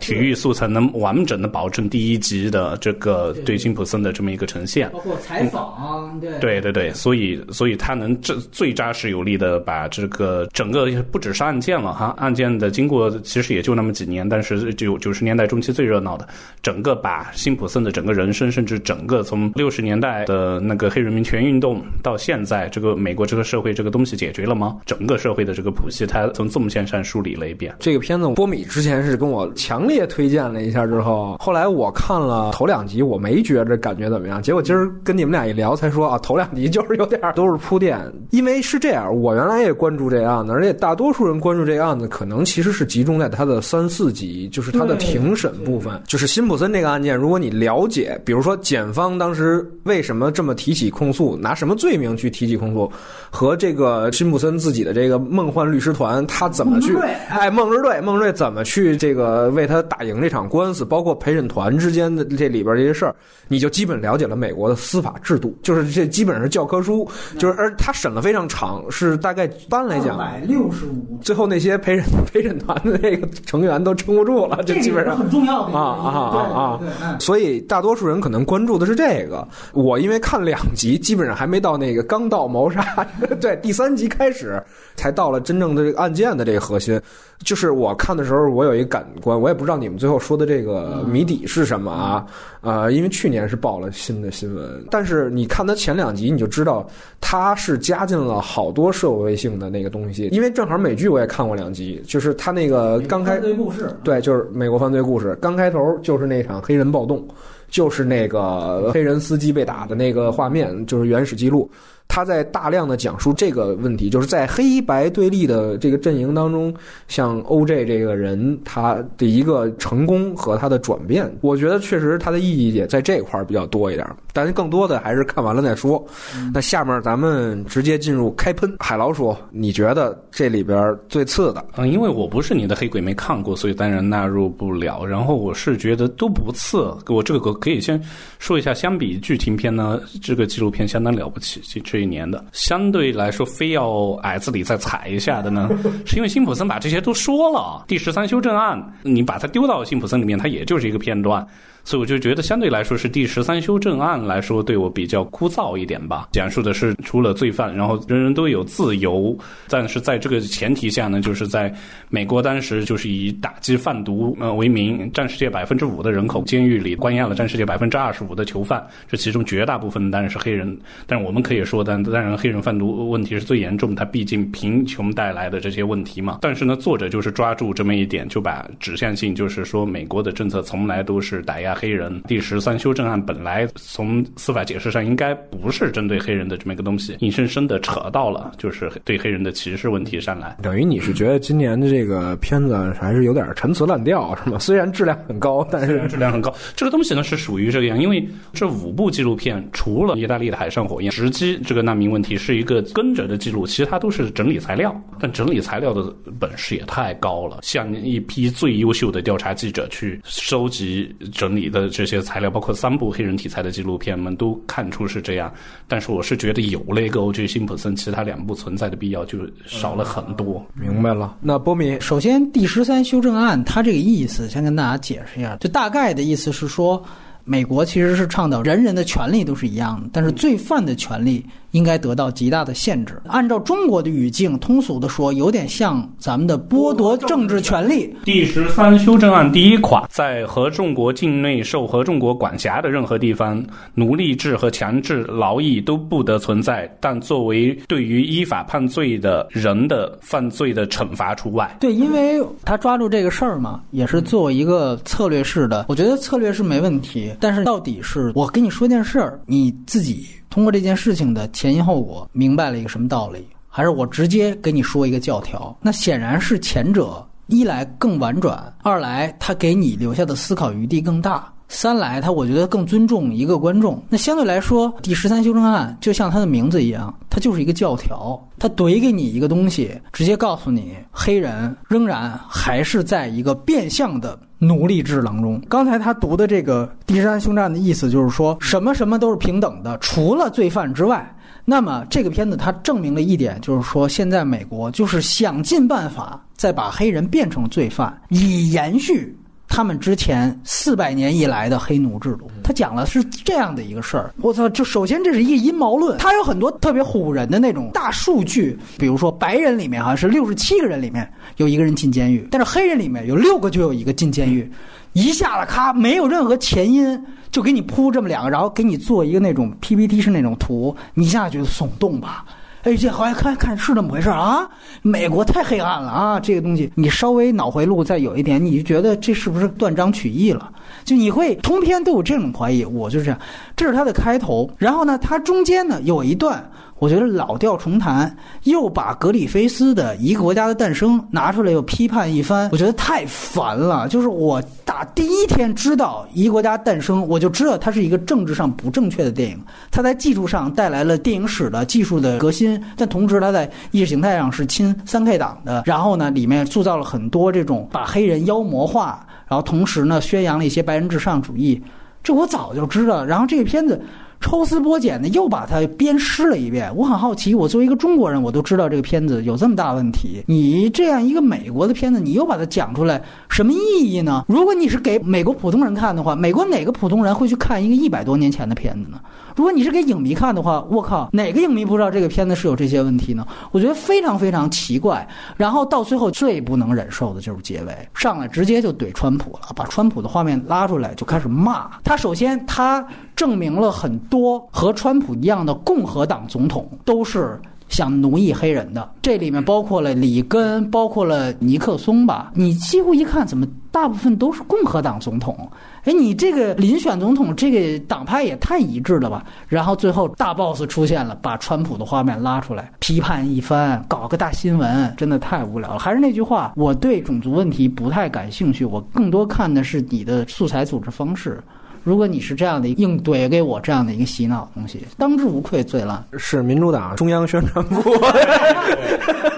体育素材能完整的保证第一集的这个对辛普森的这么一个呈现，包括采访，对对对对，所以所以他能这最扎实有力的把这个整个不只是案件了哈，案件的经过其实也就那么几年，但是九九十年代中期最热闹的，整个把辛普森的整个人生，甚至整个从六十年代的那个黑人民权运动到现在这个美国这个社会这。这个东西解决了吗？整个社会的这个谱系，他从纵线上梳理了一遍。这个片子波米之前是跟我强烈推荐了一下，之后后来我看了头两集，我没觉着感觉怎么样。结果今儿跟你们俩一聊，才说啊，头两集就是有点都是铺垫。因为是这样，我原来也关注这个案子，而且大多数人关注这个案子，可能其实是集中在他的三四集，就是他的庭审部分，就是辛普森这个案件。如果你了解，比如说检方当时为什么这么提起控诉，拿什么罪名去提起控诉，和这个辛普森自己的这个梦幻律师团，他怎么去，哎，梦之队，梦之队怎么去这个为他打赢这场官司，包括陪审团之间的这里边这些事儿，你就基本了解了美国的司法制度，就是这基本上是教科书，就是而他审了非常长，是大概一般来讲，百六十五，最后那些陪审陪审团的那个成员都撑不住了，这基本上。很重要的啊啊啊啊！所以大多数人可能关注的是这个。我因为看两集，基本上还没到那个刚到谋杀，对，第三集开始才到了真正的这个案件的这个核心。就是我看的时候，我有一个感官，我也不知道你们最后说的这个谜底是什么啊？呃，因为去年是报了新的新闻，但是你看他前两集，你就知道他是加进了好多社会性的那个东西。因为正好美剧我也看过两集，就是他那个刚开对故事，对，就是美国犯罪故事，刚开头就是那场黑人暴动，就是那个黑人司机被打的那个画面，就是原始记录。他在大量的讲述这个问题，就是在黑白对立的这个阵营当中，像 OJ 这个人他的一个成功和他的转变，我觉得确实他的意义也在这块儿比较多一点。但是更多的还是看完了再说。那下面咱们直接进入开喷。海老鼠，你觉得这里边最次的？嗯，因为我不是你的黑鬼，没看过，所以当然纳入不了。然后我是觉得都不次。我这个可以先说一下，相比剧情片呢，这个纪录片相当了不起。这一年的相对来说，非要矮子里再踩一下的呢，是因为辛普森把这些都说了。第十三修正案，你把它丢到辛普森里面，它也就是一个片段。所以我就觉得，相对来说是第十三修正案来说，对我比较枯燥一点吧。讲述的是除了罪犯，然后人人都有自由，但是在这个前提下呢，就是在美国当时就是以打击贩毒呃为名，占世界百分之五的人口，监狱里关押了占世界百分之二十五的囚犯，这其中绝大部分当然是黑人。但是我们可以说，但当然黑人贩毒问题是最严重，它毕竟贫穷带来的这些问题嘛。但是呢，作者就是抓住这么一点，就把指向性就是说，美国的政策从来都是打压。黑人第十三修正案本来从司法解释上应该不是针对黑人的这么一个东西，硬生生的扯到了就是对黑人的歧视问题上来。等于你是觉得今年的这个片子还是有点陈词滥调，是吗？虽然质量很高，但是质量很高。这个东西呢是属于这个样，因为这五部纪录片除了意大利的海上火焰、直击这个难民问题是一个跟着的记录，其他都是整理材料。但整理材料的本事也太高了，像一批最优秀的调查记者去收集整理。的这些材料，包括三部黑人题材的纪录片，们都看出是这样。但是我是觉得有了一个 O.J. 辛普森，其他两部存在的必要就少了很多。明白了。那波米，首先第十三修正案，它这个意思先跟大家解释一下，就大概的意思是说，美国其实是倡导人人的权利都是一样的，但是罪犯的权利。应该得到极大的限制。按照中国的语境，通俗的说，有点像咱们的剥夺政治权利。第十三修正案第一款，在合众国境内受合众国管辖的任何地方，奴隶制和强制劳役都不得存在。但作为对于依法判罪的人的犯罪的惩罚除外。对，因为他抓住这个事儿嘛，也是作为一个策略式的。我觉得策略是没问题，但是到底是我跟你说件事儿，你自己。通过这件事情的前因后果，明白了一个什么道理？还是我直接给你说一个教条？那显然是前者，一来更婉转，二来他给你留下的思考余地更大，三来他我觉得更尊重一个观众。那相对来说，第十三修正案就像它的名字一样，它就是一个教条，它怼给你一个东西，直接告诉你，黑人仍然还是在一个变相的。奴隶制当中，刚才他读的这个第十三修正案的意思就是说什么什么都是平等的，除了罪犯之外。那么这个片子它证明了一点，就是说现在美国就是想尽办法再把黑人变成罪犯，以延续。他们之前四百年以来的黑奴制度，他讲了是这样的一个事儿。我操，就首先这是一个阴谋论，他有很多特别唬人的那种大数据，比如说白人里面好像是六十七个人里面有一个人进监狱，但是黑人里面有六个就有一个进监狱，一下子咔没有任何前因就给你铺这么两个，然后给你做一个那种 PPT 是那种图，你一下觉得耸动吧？哎，这好像看看是那么回事啊？美国太黑暗了啊！这个东西，你稍微脑回路再有一点，你就觉得这是不是断章取义了？就你会通篇都有这种怀疑。我就是这样，这是它的开头。然后呢，它中间呢有一段。我觉得老调重弹，又把格里菲斯的一个国家的诞生拿出来又批判一番，我觉得太烦了。就是我打第一天知道一个国家诞生，我就知道它是一个政治上不正确的电影，它在技术上带来了电影史的技术的革新，但同时它在意识形态上是亲三 K 党的。然后呢，里面塑造了很多这种把黑人妖魔化，然后同时呢宣扬了一些白人至上主义，这我早就知道。然后这个片子。抽丝剥茧的又把它鞭尸了一遍，我很好奇。我作为一个中国人，我都知道这个片子有这么大问题。你这样一个美国的片子，你又把它讲出来，什么意义呢？如果你是给美国普通人看的话，美国哪个普通人会去看一个一百多年前的片子呢？如果你是给影迷看的话，我靠，哪个影迷不知道这个片子是有这些问题呢？我觉得非常非常奇怪。然后到最后最不能忍受的就是结尾，上来直接就怼川普了，把川普的画面拉出来就开始骂他。首先他证明了很多和川普一样的共和党总统都是。想奴役黑人的，这里面包括了里根，包括了尼克松吧？你几乎一看，怎么大部分都是共和党总统？哎，你这个遴选总统，这个党派也太一致了吧？然后最后大 boss 出现了，把川普的画面拉出来批判一番，搞个大新闻，真的太无聊了。还是那句话，我对种族问题不太感兴趣，我更多看的是你的素材组织方式。如果你是这样的硬怼给我这样的一个洗脑东西，当之无愧最烂。是民主党中央宣传部，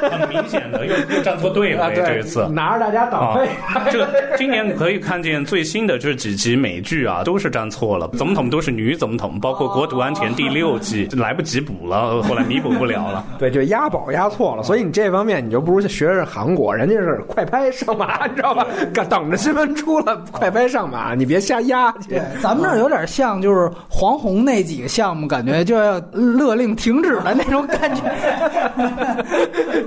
很明显的又又站错队了。这一次拿着大家党费。这今年可以看见最新的这几集美剧啊，都是站错了，总统都是女总统，包括《国土安全》第六季来不及补了，后来弥补不了了。对，就押宝押错了，所以你这方面你就不如学学韩国，人家是快拍上马，你知道吧？等着新闻出了，快拍上马，你别瞎押去。咱们这儿有点像，就是黄宏那几个项目，感觉就要勒令停止的那种感觉，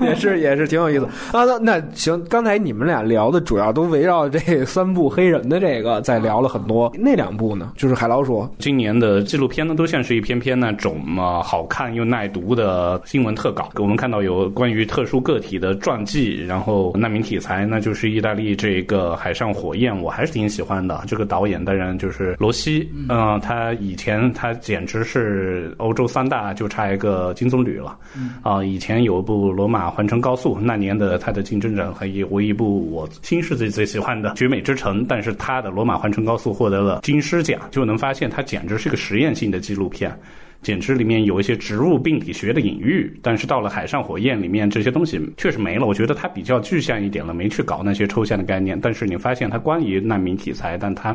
也是也是挺有意思啊。那那行，刚才你们俩聊的主要都围绕这三部黑人的这个，在聊了很多。那两部呢，就是海老鼠。今年的纪录片呢，都像是一篇篇那种嘛好看又耐读的新闻特稿。我们看到有关于特殊个体的传记，然后难民题材，那就是意大利这个海上火焰，我还是挺喜欢的。这个导演当然就是罗西。嗯，他以前他简直是欧洲三大，就差一个金棕榈了。啊，以前有一部《罗马环城高速》，那年的他的竞争者和一唯一部我新世纪最喜欢的《绝美之城》，但是他的《罗马环城高速》获得了金狮奖，就能发现他简直是个实验性的纪录片，简直里面有一些植物病理学的隐喻。但是到了《海上火焰》里面，这些东西确实没了。我觉得他比较具象一点了，没去搞那些抽象的概念。但是你发现他关于难民题材，但他。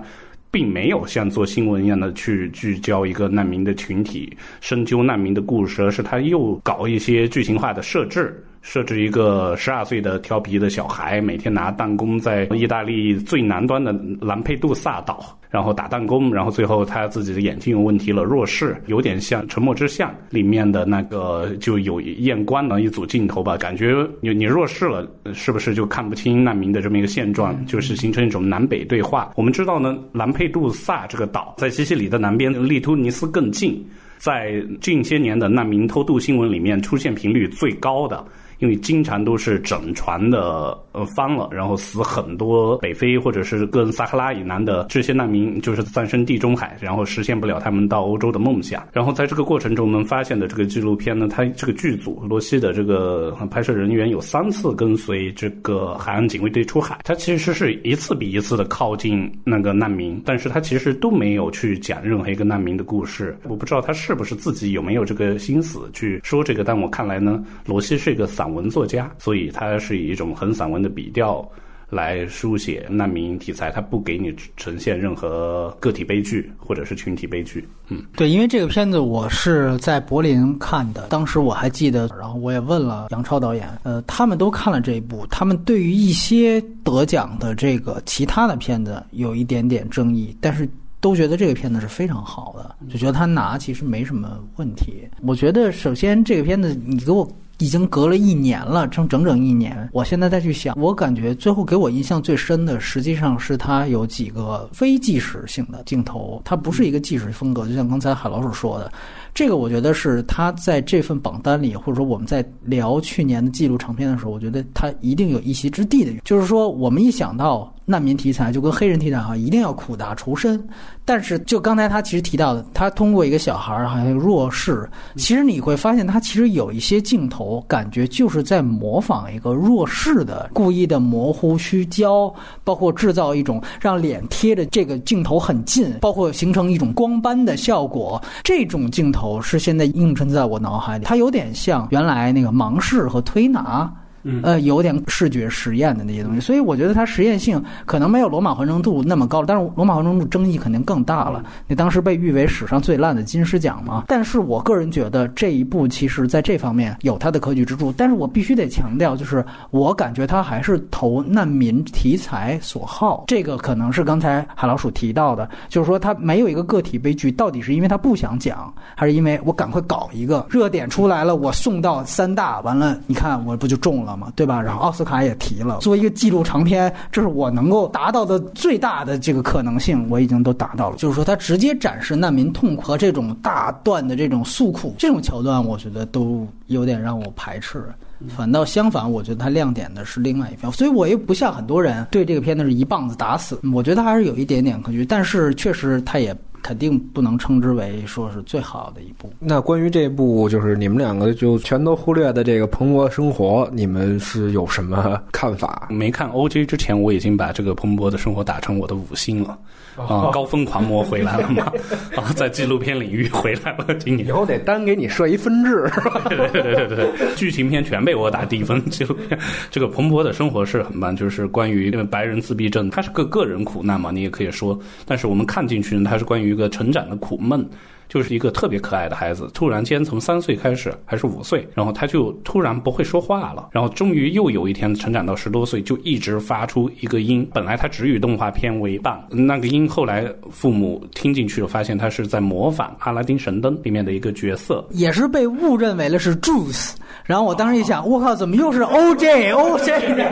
并没有像做新闻一样的去聚焦一个难民的群体，深究难民的故事，而是他又搞一些剧情化的设置。设置一个十二岁的调皮的小孩，每天拿弹弓在意大利最南端的兰佩杜萨岛，然后打弹弓，然后最后他自己的眼睛有问题了，弱视，有点像《沉默之象》里面的那个就有验光的一组镜头吧，感觉你你弱视了，是不是就看不清难民的这么一个现状？就是形成一种南北对话。我们知道呢，兰佩杜萨这个岛在西西里的南边，利突尼斯更近，在近些年的难民偷渡新闻里面出现频率最高的。因为经常都是整船的呃翻了，然后死很多北非或者是跟撒哈拉以南的这些难民，就是葬身地中海，然后实现不了他们到欧洲的梦想。然后在这个过程中，我们发现的这个纪录片呢，它这个剧组罗西的这个拍摄人员有三次跟随这个海岸警卫队出海，他其实是一次比一次的靠近那个难民，但是他其实都没有去讲任何一个难民的故事。我不知道他是不是自己有没有这个心思去说这个，但我看来呢，罗西是一个散。散文作家，所以他是以一种很散文的笔调来书写难民题材，他不给你呈现任何个体悲剧或者是群体悲剧。嗯，对，因为这个片子我是在柏林看的，当时我还记得，然后我也问了杨超导演，呃，他们都看了这一部，他们对于一些得奖的这个其他的片子有一点点争议，但是都觉得这个片子是非常好的，就觉得他拿其实没什么问题。我觉得首先这个片子你给我。已经隔了一年了，整整整一年。我现在再去想，我感觉最后给我印象最深的，实际上是他有几个非纪实性的镜头，它不是一个纪实风格。就像刚才海老鼠说的，这个我觉得是他在这份榜单里，或者说我们在聊去年的纪录长片的时候，我觉得他一定有一席之地的。就是说，我们一想到难民题材，就跟黑人题材哈，一定要苦大仇深。但是，就刚才他其实提到的，他通过一个小孩儿，好像弱势，其实你会发现，他其实有一些镜头，感觉就是在模仿一个弱势的，故意的模糊虚焦，包括制造一种让脸贴着这个镜头很近，包括形成一种光斑的效果。这种镜头是现在映衬在我脑海里，它有点像原来那个盲视和推拿。呃，有点视觉实验的那些东西，所以我觉得它实验性可能没有《罗马环城度》那么高，但是《罗马环城度》争议肯定更大了。那当时被誉为史上最烂的金狮奖嘛。但是我个人觉得这一部其实在这方面有它的可取之处。但是我必须得强调，就是我感觉它还是投难民题材所好。这个可能是刚才海老鼠提到的，就是说它没有一个个体悲剧，到底是因为他不想讲，还是因为我赶快搞一个热点出来了，我送到三大，完了你看我不就中了？嘛，对吧？然后奥斯卡也提了，作为一个纪录长片，这是我能够达到的最大的这个可能性，我已经都达到了。就是说，它直接展示难民痛苦和这种大段的这种诉苦，这种桥段，我觉得都有点让我排斥。反倒相反，我觉得它亮点的是另外一方，所以我又不像很多人对这个片子是一棒子打死。我觉得还是有一点点可取，但是确实它也。肯定不能称之为说是最好的一部。那关于这部，就是你们两个就全都忽略的这个《蓬勃生活》，你们是有什么看法？没看 OJ 之前，我已经把这个《蓬勃的生活》打成我的五星了。啊，高分狂魔回来了嘛？啊，在纪录片领域回来了。今年以后得单给你设一分制。对对对对对，剧情片全被我打低分。纪录片这个蓬勃的生活是很棒，就是关于白人自闭症，他是个个人苦难嘛，你也可以说。但是我们看进去呢，它是关于一个成长的苦闷。就是一个特别可爱的孩子，突然间从三岁开始还是五岁，然后他就突然不会说话了，然后终于又有一天成长到十多岁，就一直发出一个音。本来他只与动画片为伴，那个音后来父母听进去了，发现他是在模仿《阿拉丁神灯》里面的一个角色，也是被误认为了是 Juice。然后我当时一想，我靠，怎么又是 OJ？OJ？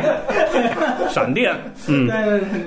闪电，嗯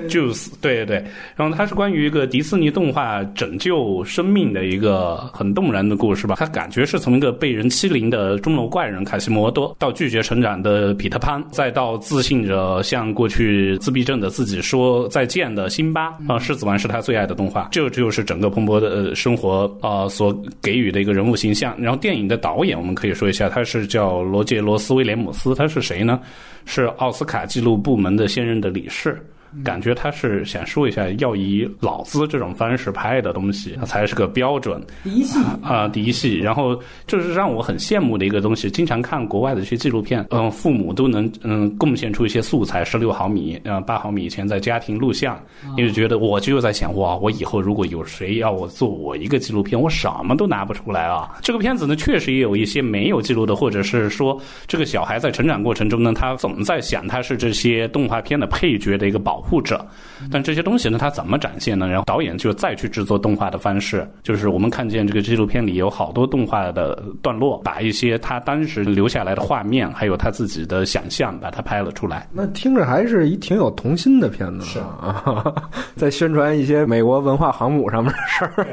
，Juice，对对对。然后它是关于一个迪士尼动画拯救生命的一个。呃，很动人的故事吧？他感觉是从一个被人欺凌的钟楼怪人卡西莫多，到拒绝成长的彼得潘，再到自信着向过去自闭症的自己说再见的辛巴。啊，狮子王是他最爱的动画。这就是整个蓬勃的生活啊所给予的一个人物形象。然后电影的导演，我们可以说一下，他是叫罗杰罗斯威廉姆斯，他是谁呢？是奥斯卡纪录部门的现任的理事。感觉他是想说一下，要以老资这种方式拍的东西，才是个标准。第一系啊，第一系。然后就是让我很羡慕的一个东西。经常看国外的一些纪录片，嗯，父母都能嗯贡献出一些素材，十六毫米、嗯八毫米以前在家庭录像，你就觉得我就在想，哇，我以后如果有谁要我做我一个纪录片，我什么都拿不出来啊。这个片子呢，确实也有一些没有记录的，或者是说这个小孩在成长过程中呢，他总在想他是这些动画片的配角的一个保。护者，但这些东西呢，它怎么展现呢？然后导演就再去制作动画的方式，就是我们看见这个纪录片里有好多动画的段落，把一些他当时留下来的画面，还有他自己的想象，把它拍了出来。那听着还是一挺有童心的片子，是啊，在宣传一些美国文化航母上面的事儿。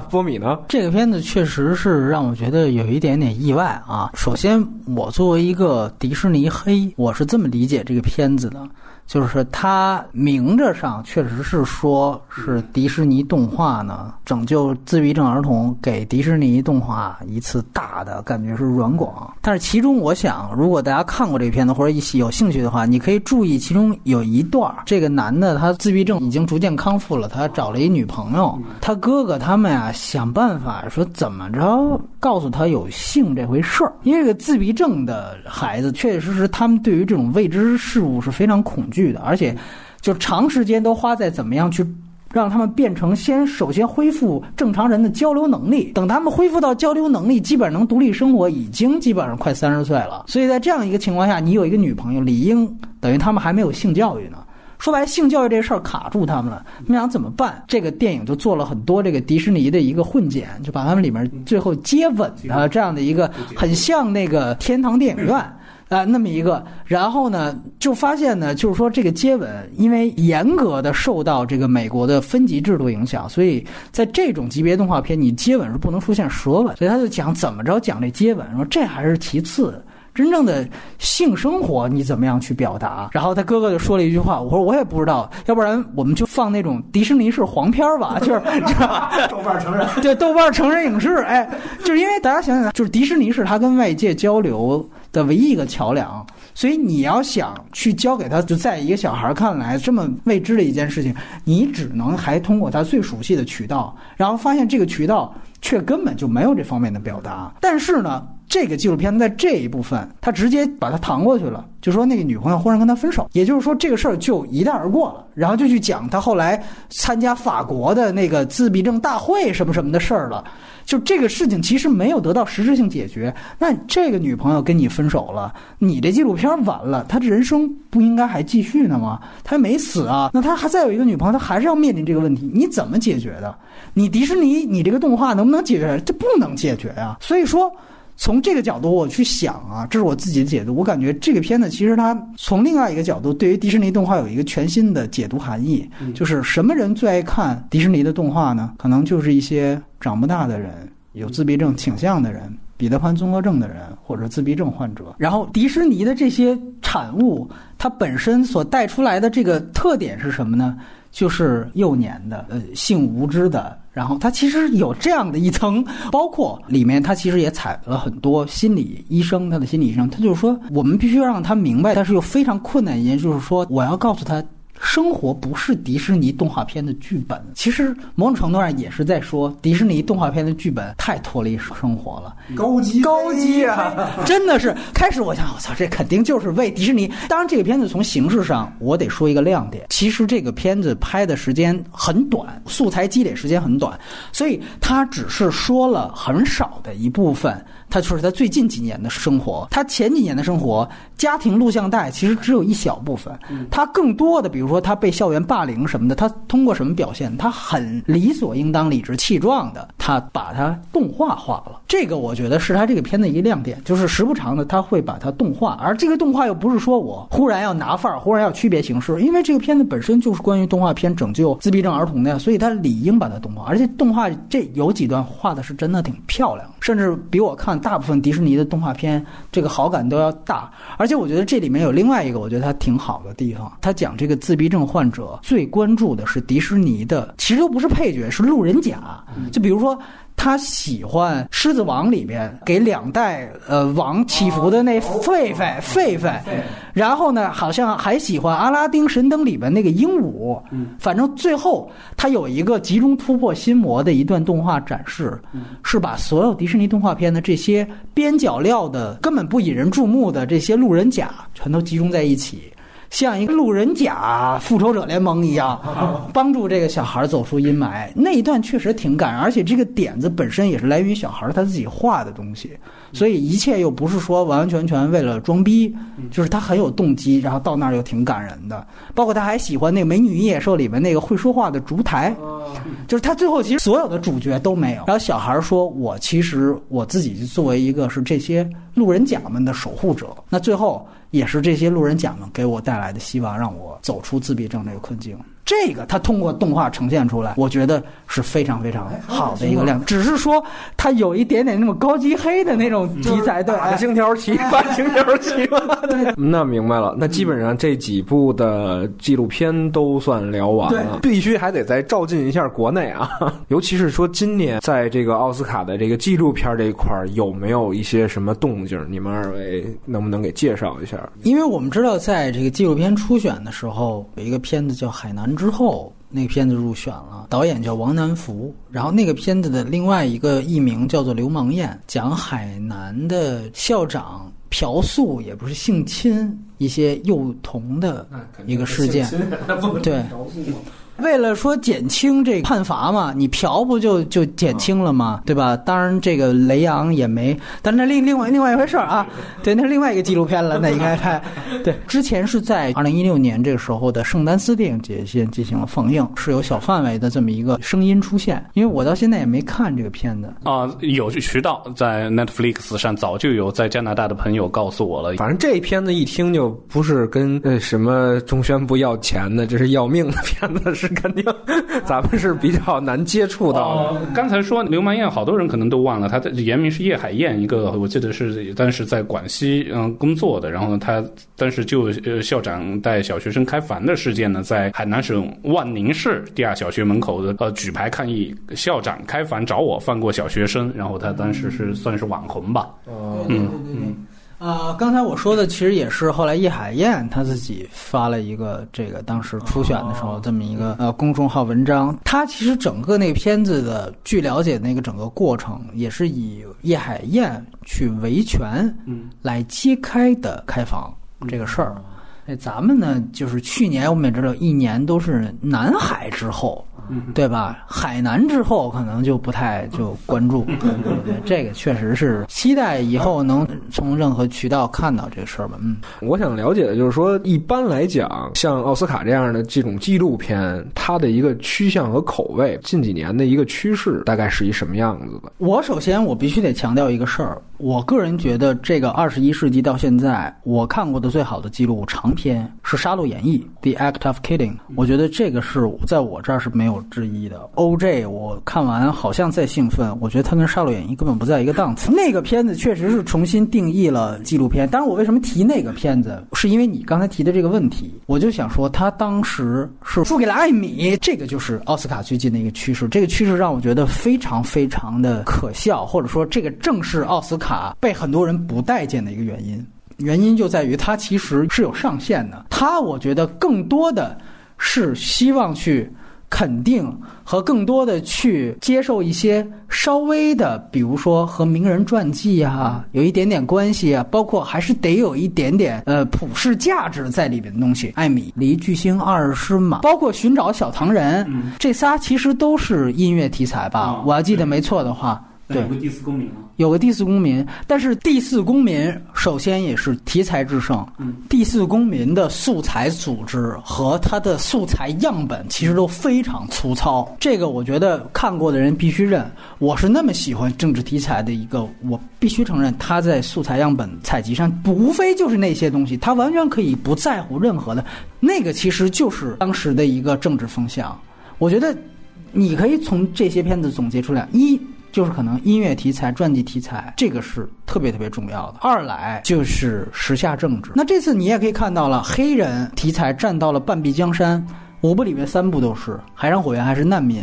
波米呢？这个片子确实是让我觉得有一点点意外啊。首先，我作为一个迪士尼黑，我是这么理解这个片子的。就是他明着上确实是说是迪士尼动画呢拯救自闭症儿童，给迪士尼动画一次大的感觉是软广。但是其中我想，如果大家看过这片子或者一有兴趣的话，你可以注意其中有一段，这个男的他自闭症已经逐渐康复了，他找了一女朋友，他哥哥他们呀想办法说怎么着告诉他有性这回事儿，因为这个自闭症的孩子确确实实他们对于这种未知事物是非常恐惧。剧的，而且就长时间都花在怎么样去让他们变成先首先恢复正常人的交流能力，等他们恢复到交流能力，基本能独立生活，已经基本上快三十岁了。所以在这样一个情况下，你有一个女朋友，理应等于他们还没有性教育呢。说白，性教育这事儿卡住他们了，他们想怎么办？这个电影就做了很多这个迪士尼的一个混剪，就把他们里面最后接吻的这样的一个很像那个天堂电影院。啊、那么一个，然后呢，就发现呢，就是说这个接吻，因为严格的受到这个美国的分级制度影响，所以在这种级别动画片，你接吻是不能出现舌吻，所以他就讲怎么着讲这接吻，说这还是其次。真正的性生活你怎么样去表达？然后他哥哥就说了一句话，我说我也不知道，要不然我们就放那种迪士尼式黄片儿吧，就是知道吧？豆瓣成人，对，豆瓣成人影视，哎，就是因为大家想想，就是迪士尼是他跟外界交流的唯一一个桥梁，所以你要想去教给他，就在一个小孩看来这么未知的一件事情，你只能还通过他最熟悉的渠道，然后发现这个渠道却根本就没有这方面的表达。但是呢，这个纪录片在这一部分，他直接把它搪过去了，就说那个女朋友忽然跟他分手，也就是说这个事儿就一带而过了，然后就去讲他后来参加法国的那个自闭症大会什么什么的事儿了。就这个事情其实没有得到实质性解决，那这个女朋友跟你分手了，你这纪录片完了，他的人生不应该还继续呢吗？他没死啊，那他还再有一个女朋友，他还是要面临这个问题，你怎么解决的？你迪士尼，你这个动画能不能解决？这不能解决呀、所以说。从这个角度我去想啊，这是我自己的解读。我感觉这个片子其实它从另外一个角度，对于迪士尼动画有一个全新的解读含义，就是什么人最爱看迪士尼的动画呢？可能就是一些长不大的人，有自闭症倾向的人。彼得潘综合症的人或者自闭症患者，然后迪士尼的这些产物，它本身所带出来的这个特点是什么呢？就是幼年的、呃性无知的，然后他其实有这样的一层，包括里面他其实也采了很多心理医生，他的心理医生，他就是说，我们必须让他明白，但是又非常困难一件，就是说，我要告诉他。生活不是迪士尼动画片的剧本，其实某种程度上也是在说迪士尼动画片的剧本太脱离生活了。高级高级啊！真的是，开始我想，我操，这肯定就是为迪士尼。当然，这个片子从形式上，我得说一个亮点。其实这个片子拍的时间很短，素材积累时间很短，所以它只是说了很少的一部分。他就是他最近几年的生活，他前几年的生活，家庭录像带其实只有一小部分。他更多的，比如说他被校园霸凌什么的，他通过什么表现？他很理所应当、理直气壮的，他把它动画化了。这个我觉得是他这个片子一个亮点，就是时不常的他会把它动画，而这个动画又不是说我忽然要拿范儿，忽然要区别形式，因为这个片子本身就是关于动画片拯救自闭症儿童的呀，所以他理应把它动画。而且动画这有几段画的是真的挺漂亮，甚至比我看大部分迪士尼的动画片这个好感都要大。而且我觉得这里面有另外一个我觉得它挺好的地方，他讲这个自闭症患者最关注的是迪士尼的，其实都不是配角，是路人甲。就比如说。他喜欢《狮子王》里边给两代呃王祈福的那狒狒狒狒，然后呢，好像还喜欢《阿拉丁神灯》里边那个鹦鹉。反正最后他有一个集中突破心魔的一段动画展示，是把所有迪士尼动画片的这些边角料的、根本不引人注目的这些路人甲全都集中在一起。像一个路人甲复仇者联盟一样，帮助这个小孩走出阴霾。那一段确实挺感人，而且这个点子本身也是来源于小孩他自己画的东西，所以一切又不是说完完全全为了装逼，就是他很有动机，然后到那儿又挺感人的。包括他还喜欢那个《美女与野兽》里面那个会说话的烛台，就是他最后其实所有的主角都没有。然后小孩说：“我其实我自己作为一个是这些路人甲们的守护者，那最后。”也是这些路人甲们给我带来的希望，让我走出自闭症这个困境。这个他通过动画呈现出来，我觉得是非常非常好的一个亮点。只是说它有一点点那么高级黑的那种题材，对，打星条旗，发星条旗 对，那明白了。那基本上这几部的纪录片都算聊完了，必须还得再照进一下国内啊。尤其是说今年在这个奥斯卡的这个纪录片这一块有没有一些什么动静？你们二位能不能给介绍一下？因为我们知道，在这个纪录片初选的时候，有一个片子叫《海南之后》，那个片子入选了，导演叫王南福。然后那个片子的另外一个艺名叫做《流氓宴》，讲海南的校长嫖宿，也不是性侵一些幼童的一个事件。对，为了说减轻这个判罚嘛，你嫖不就就减轻了吗，对吧？当然，这个雷洋也没，但那另另外另外一回事儿啊，对，那是另外一个纪录片了，那应该拍。对，之前是在二零一六年这个时候的圣丹斯电影节先进行了放映，是有小范围的这么一个声音出现。因为我到现在也没看这个片子啊，有渠道在 Netflix 上早就有在加拿大的朋友告诉我了。反正这片子一听就不是跟呃什么中宣部要钱的，这是要命的片子。是肯定，咱们是比较难接触到的。刚才说刘曼燕，好多人可能都忘了，她的原名是叶海燕，一个我记得是当时在广西嗯工作的，然后她当时就呃校长带小学生开房的事件呢，在海南省万宁市第二小学门口的呃举牌抗议，校长开房找我放过小学生，然后她当时是算是网红吧。哦，嗯嗯。呃，刚才我说的其实也是后来叶海燕他自己发了一个这个当时初选的时候这么一个呃公众号文章，他其实整个那个片子的据了解那个整个过程也是以叶海燕去维权嗯来揭开的开房这个事儿。那咱们呢，就是去年我们也知道，一年都是南海之后。对吧？海南之后可能就不太就关注，这个确实是期待以后能从任何渠道看到这个事儿吧。嗯，我想了解的就是说，一般来讲，像奥斯卡这样的这种纪录片，它的一个趋向和口味，近几年的一个趋势，大概是一什么样子的？我首先我必须得强调一个事儿，我个人觉得这个二十一世纪到现在，我看过的最好的记录长片是《杀戮演绎》（The Act of Killing）。我觉得这个是在我这儿是没有。之一的 OJ，我看完好像再兴奋，我觉得它跟《杀戮演绎》根本不在一个档次。那个片子确实是重新定义了纪录片。当然，我为什么提那个片子，是因为你刚才提的这个问题，我就想说，他当时是输给了艾米，这个就是奥斯卡最近的一个趋势。这个趋势让我觉得非常非常的可笑，或者说，这个正是奥斯卡被很多人不待见的一个原因。原因就在于它其实是有上限的。它，我觉得更多的是希望去。肯定和更多的去接受一些稍微的，比如说和名人传记啊有一点点关系啊，包括还是得有一点点呃普世价值在里边的东西。艾米离巨星二十码，包括寻找小唐人，这仨其实都是音乐题材吧？我要记得没错的话。对，有个第四公民有个第四公民，但是第四公民首先也是题材制胜。嗯，第四公民的素材组织和他的素材样本其实都非常粗糙。这个我觉得看过的人必须认。我是那么喜欢政治题材的一个，我必须承认他在素材样本采集上，无非就是那些东西，他完全可以不在乎任何的。那个其实就是当时的一个政治风向。我觉得你可以从这些片子总结出来一。就是可能音乐题材、传记题材，这个是特别特别重要的。二来就是时下政治。那这次你也可以看到了，黑人题材占到了半壁江山，五部里面三部都是《海上火焰》还是《难民》，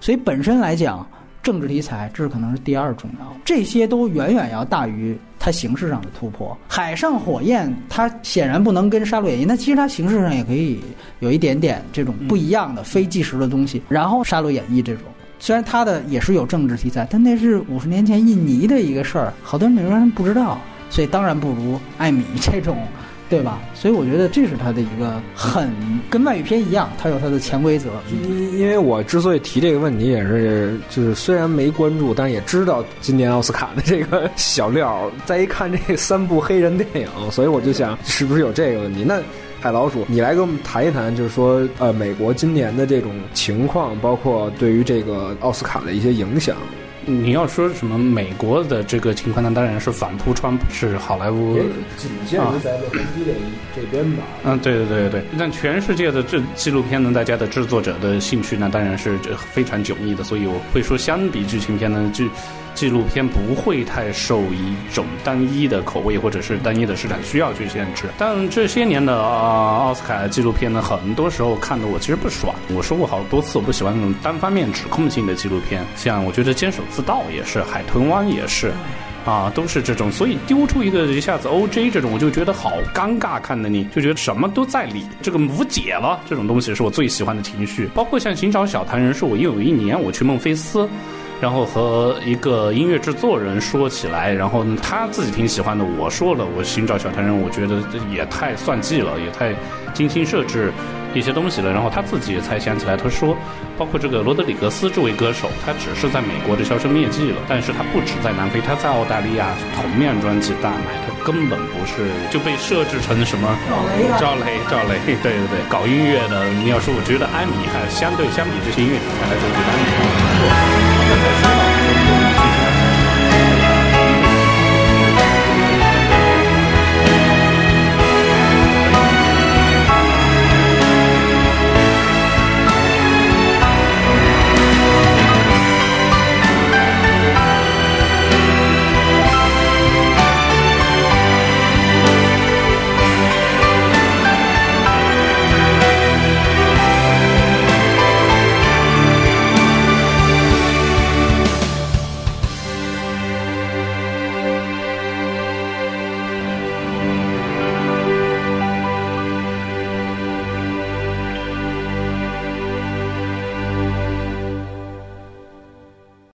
所以本身来讲，政治题材这是可能是第二重要。这些都远远要大于它形式上的突破。《海上火焰》它显然不能跟《杀戮演绎》，那其实它形式上也可以有一点点这种不一样的非纪实的东西。然后《杀戮演绎》这种。虽然他的也是有政治题材，但那是五十年前印尼的一个事儿，好多美国人不知道，所以当然不如艾米这种，对吧？所以我觉得这是他的一个很跟外语片一样，它有它的潜规则。因因为我之所以提这个问题，也是就是虽然没关注，但也知道今年奥斯卡的这个小料。再一看这三部黑人电影，所以我就想是不是有这个问题？那。海老鼠，你来跟我们谈一谈，就是说，呃，美国今年的这种情况，包括对于这个奥斯卡的一些影响。你要说什么美国的这个情况，那当然是反扑川普，是好莱坞仅限于在洛杉矶这这边吧。嗯，对对对对对。但全世界的这纪录片呢，大家的制作者的兴趣呢，当然是非常迥异的。所以我会说，相比剧情片呢，剧。纪录片不会太受一种单一的口味或者是单一的市场需要去限制，但这些年的啊奥斯卡纪录片呢，很多时候看的我其实不爽。我说过好多次，我不喜欢那种单方面指控性的纪录片，像我觉得《坚守自盗》也是，《海豚湾》也是，啊，都是这种。所以丢出一个一下子 OJ 这种，我就觉得好尴尬，看的你就觉得什么都在理，这个无解了。这种东西是我最喜欢的情绪。包括像《寻找小唐人》，是我又有一年我去孟菲斯。然后和一个音乐制作人说起来，然后他自己挺喜欢的，我说了，我寻找小弹人，我觉得这也太算计了，也太精心设置一些东西了。然后他自己也才想起来，他说，包括这个罗德里格斯这位歌手，他只是在美国的销声灭迹了，但是他不止在南非，他在澳大利亚同面专辑大卖，他根本不是就被设置成什么赵雷赵雷，对对对，搞音乐的，你要说，我觉得艾米还相对相比这些音乐题材来说，我觉得安米还不错。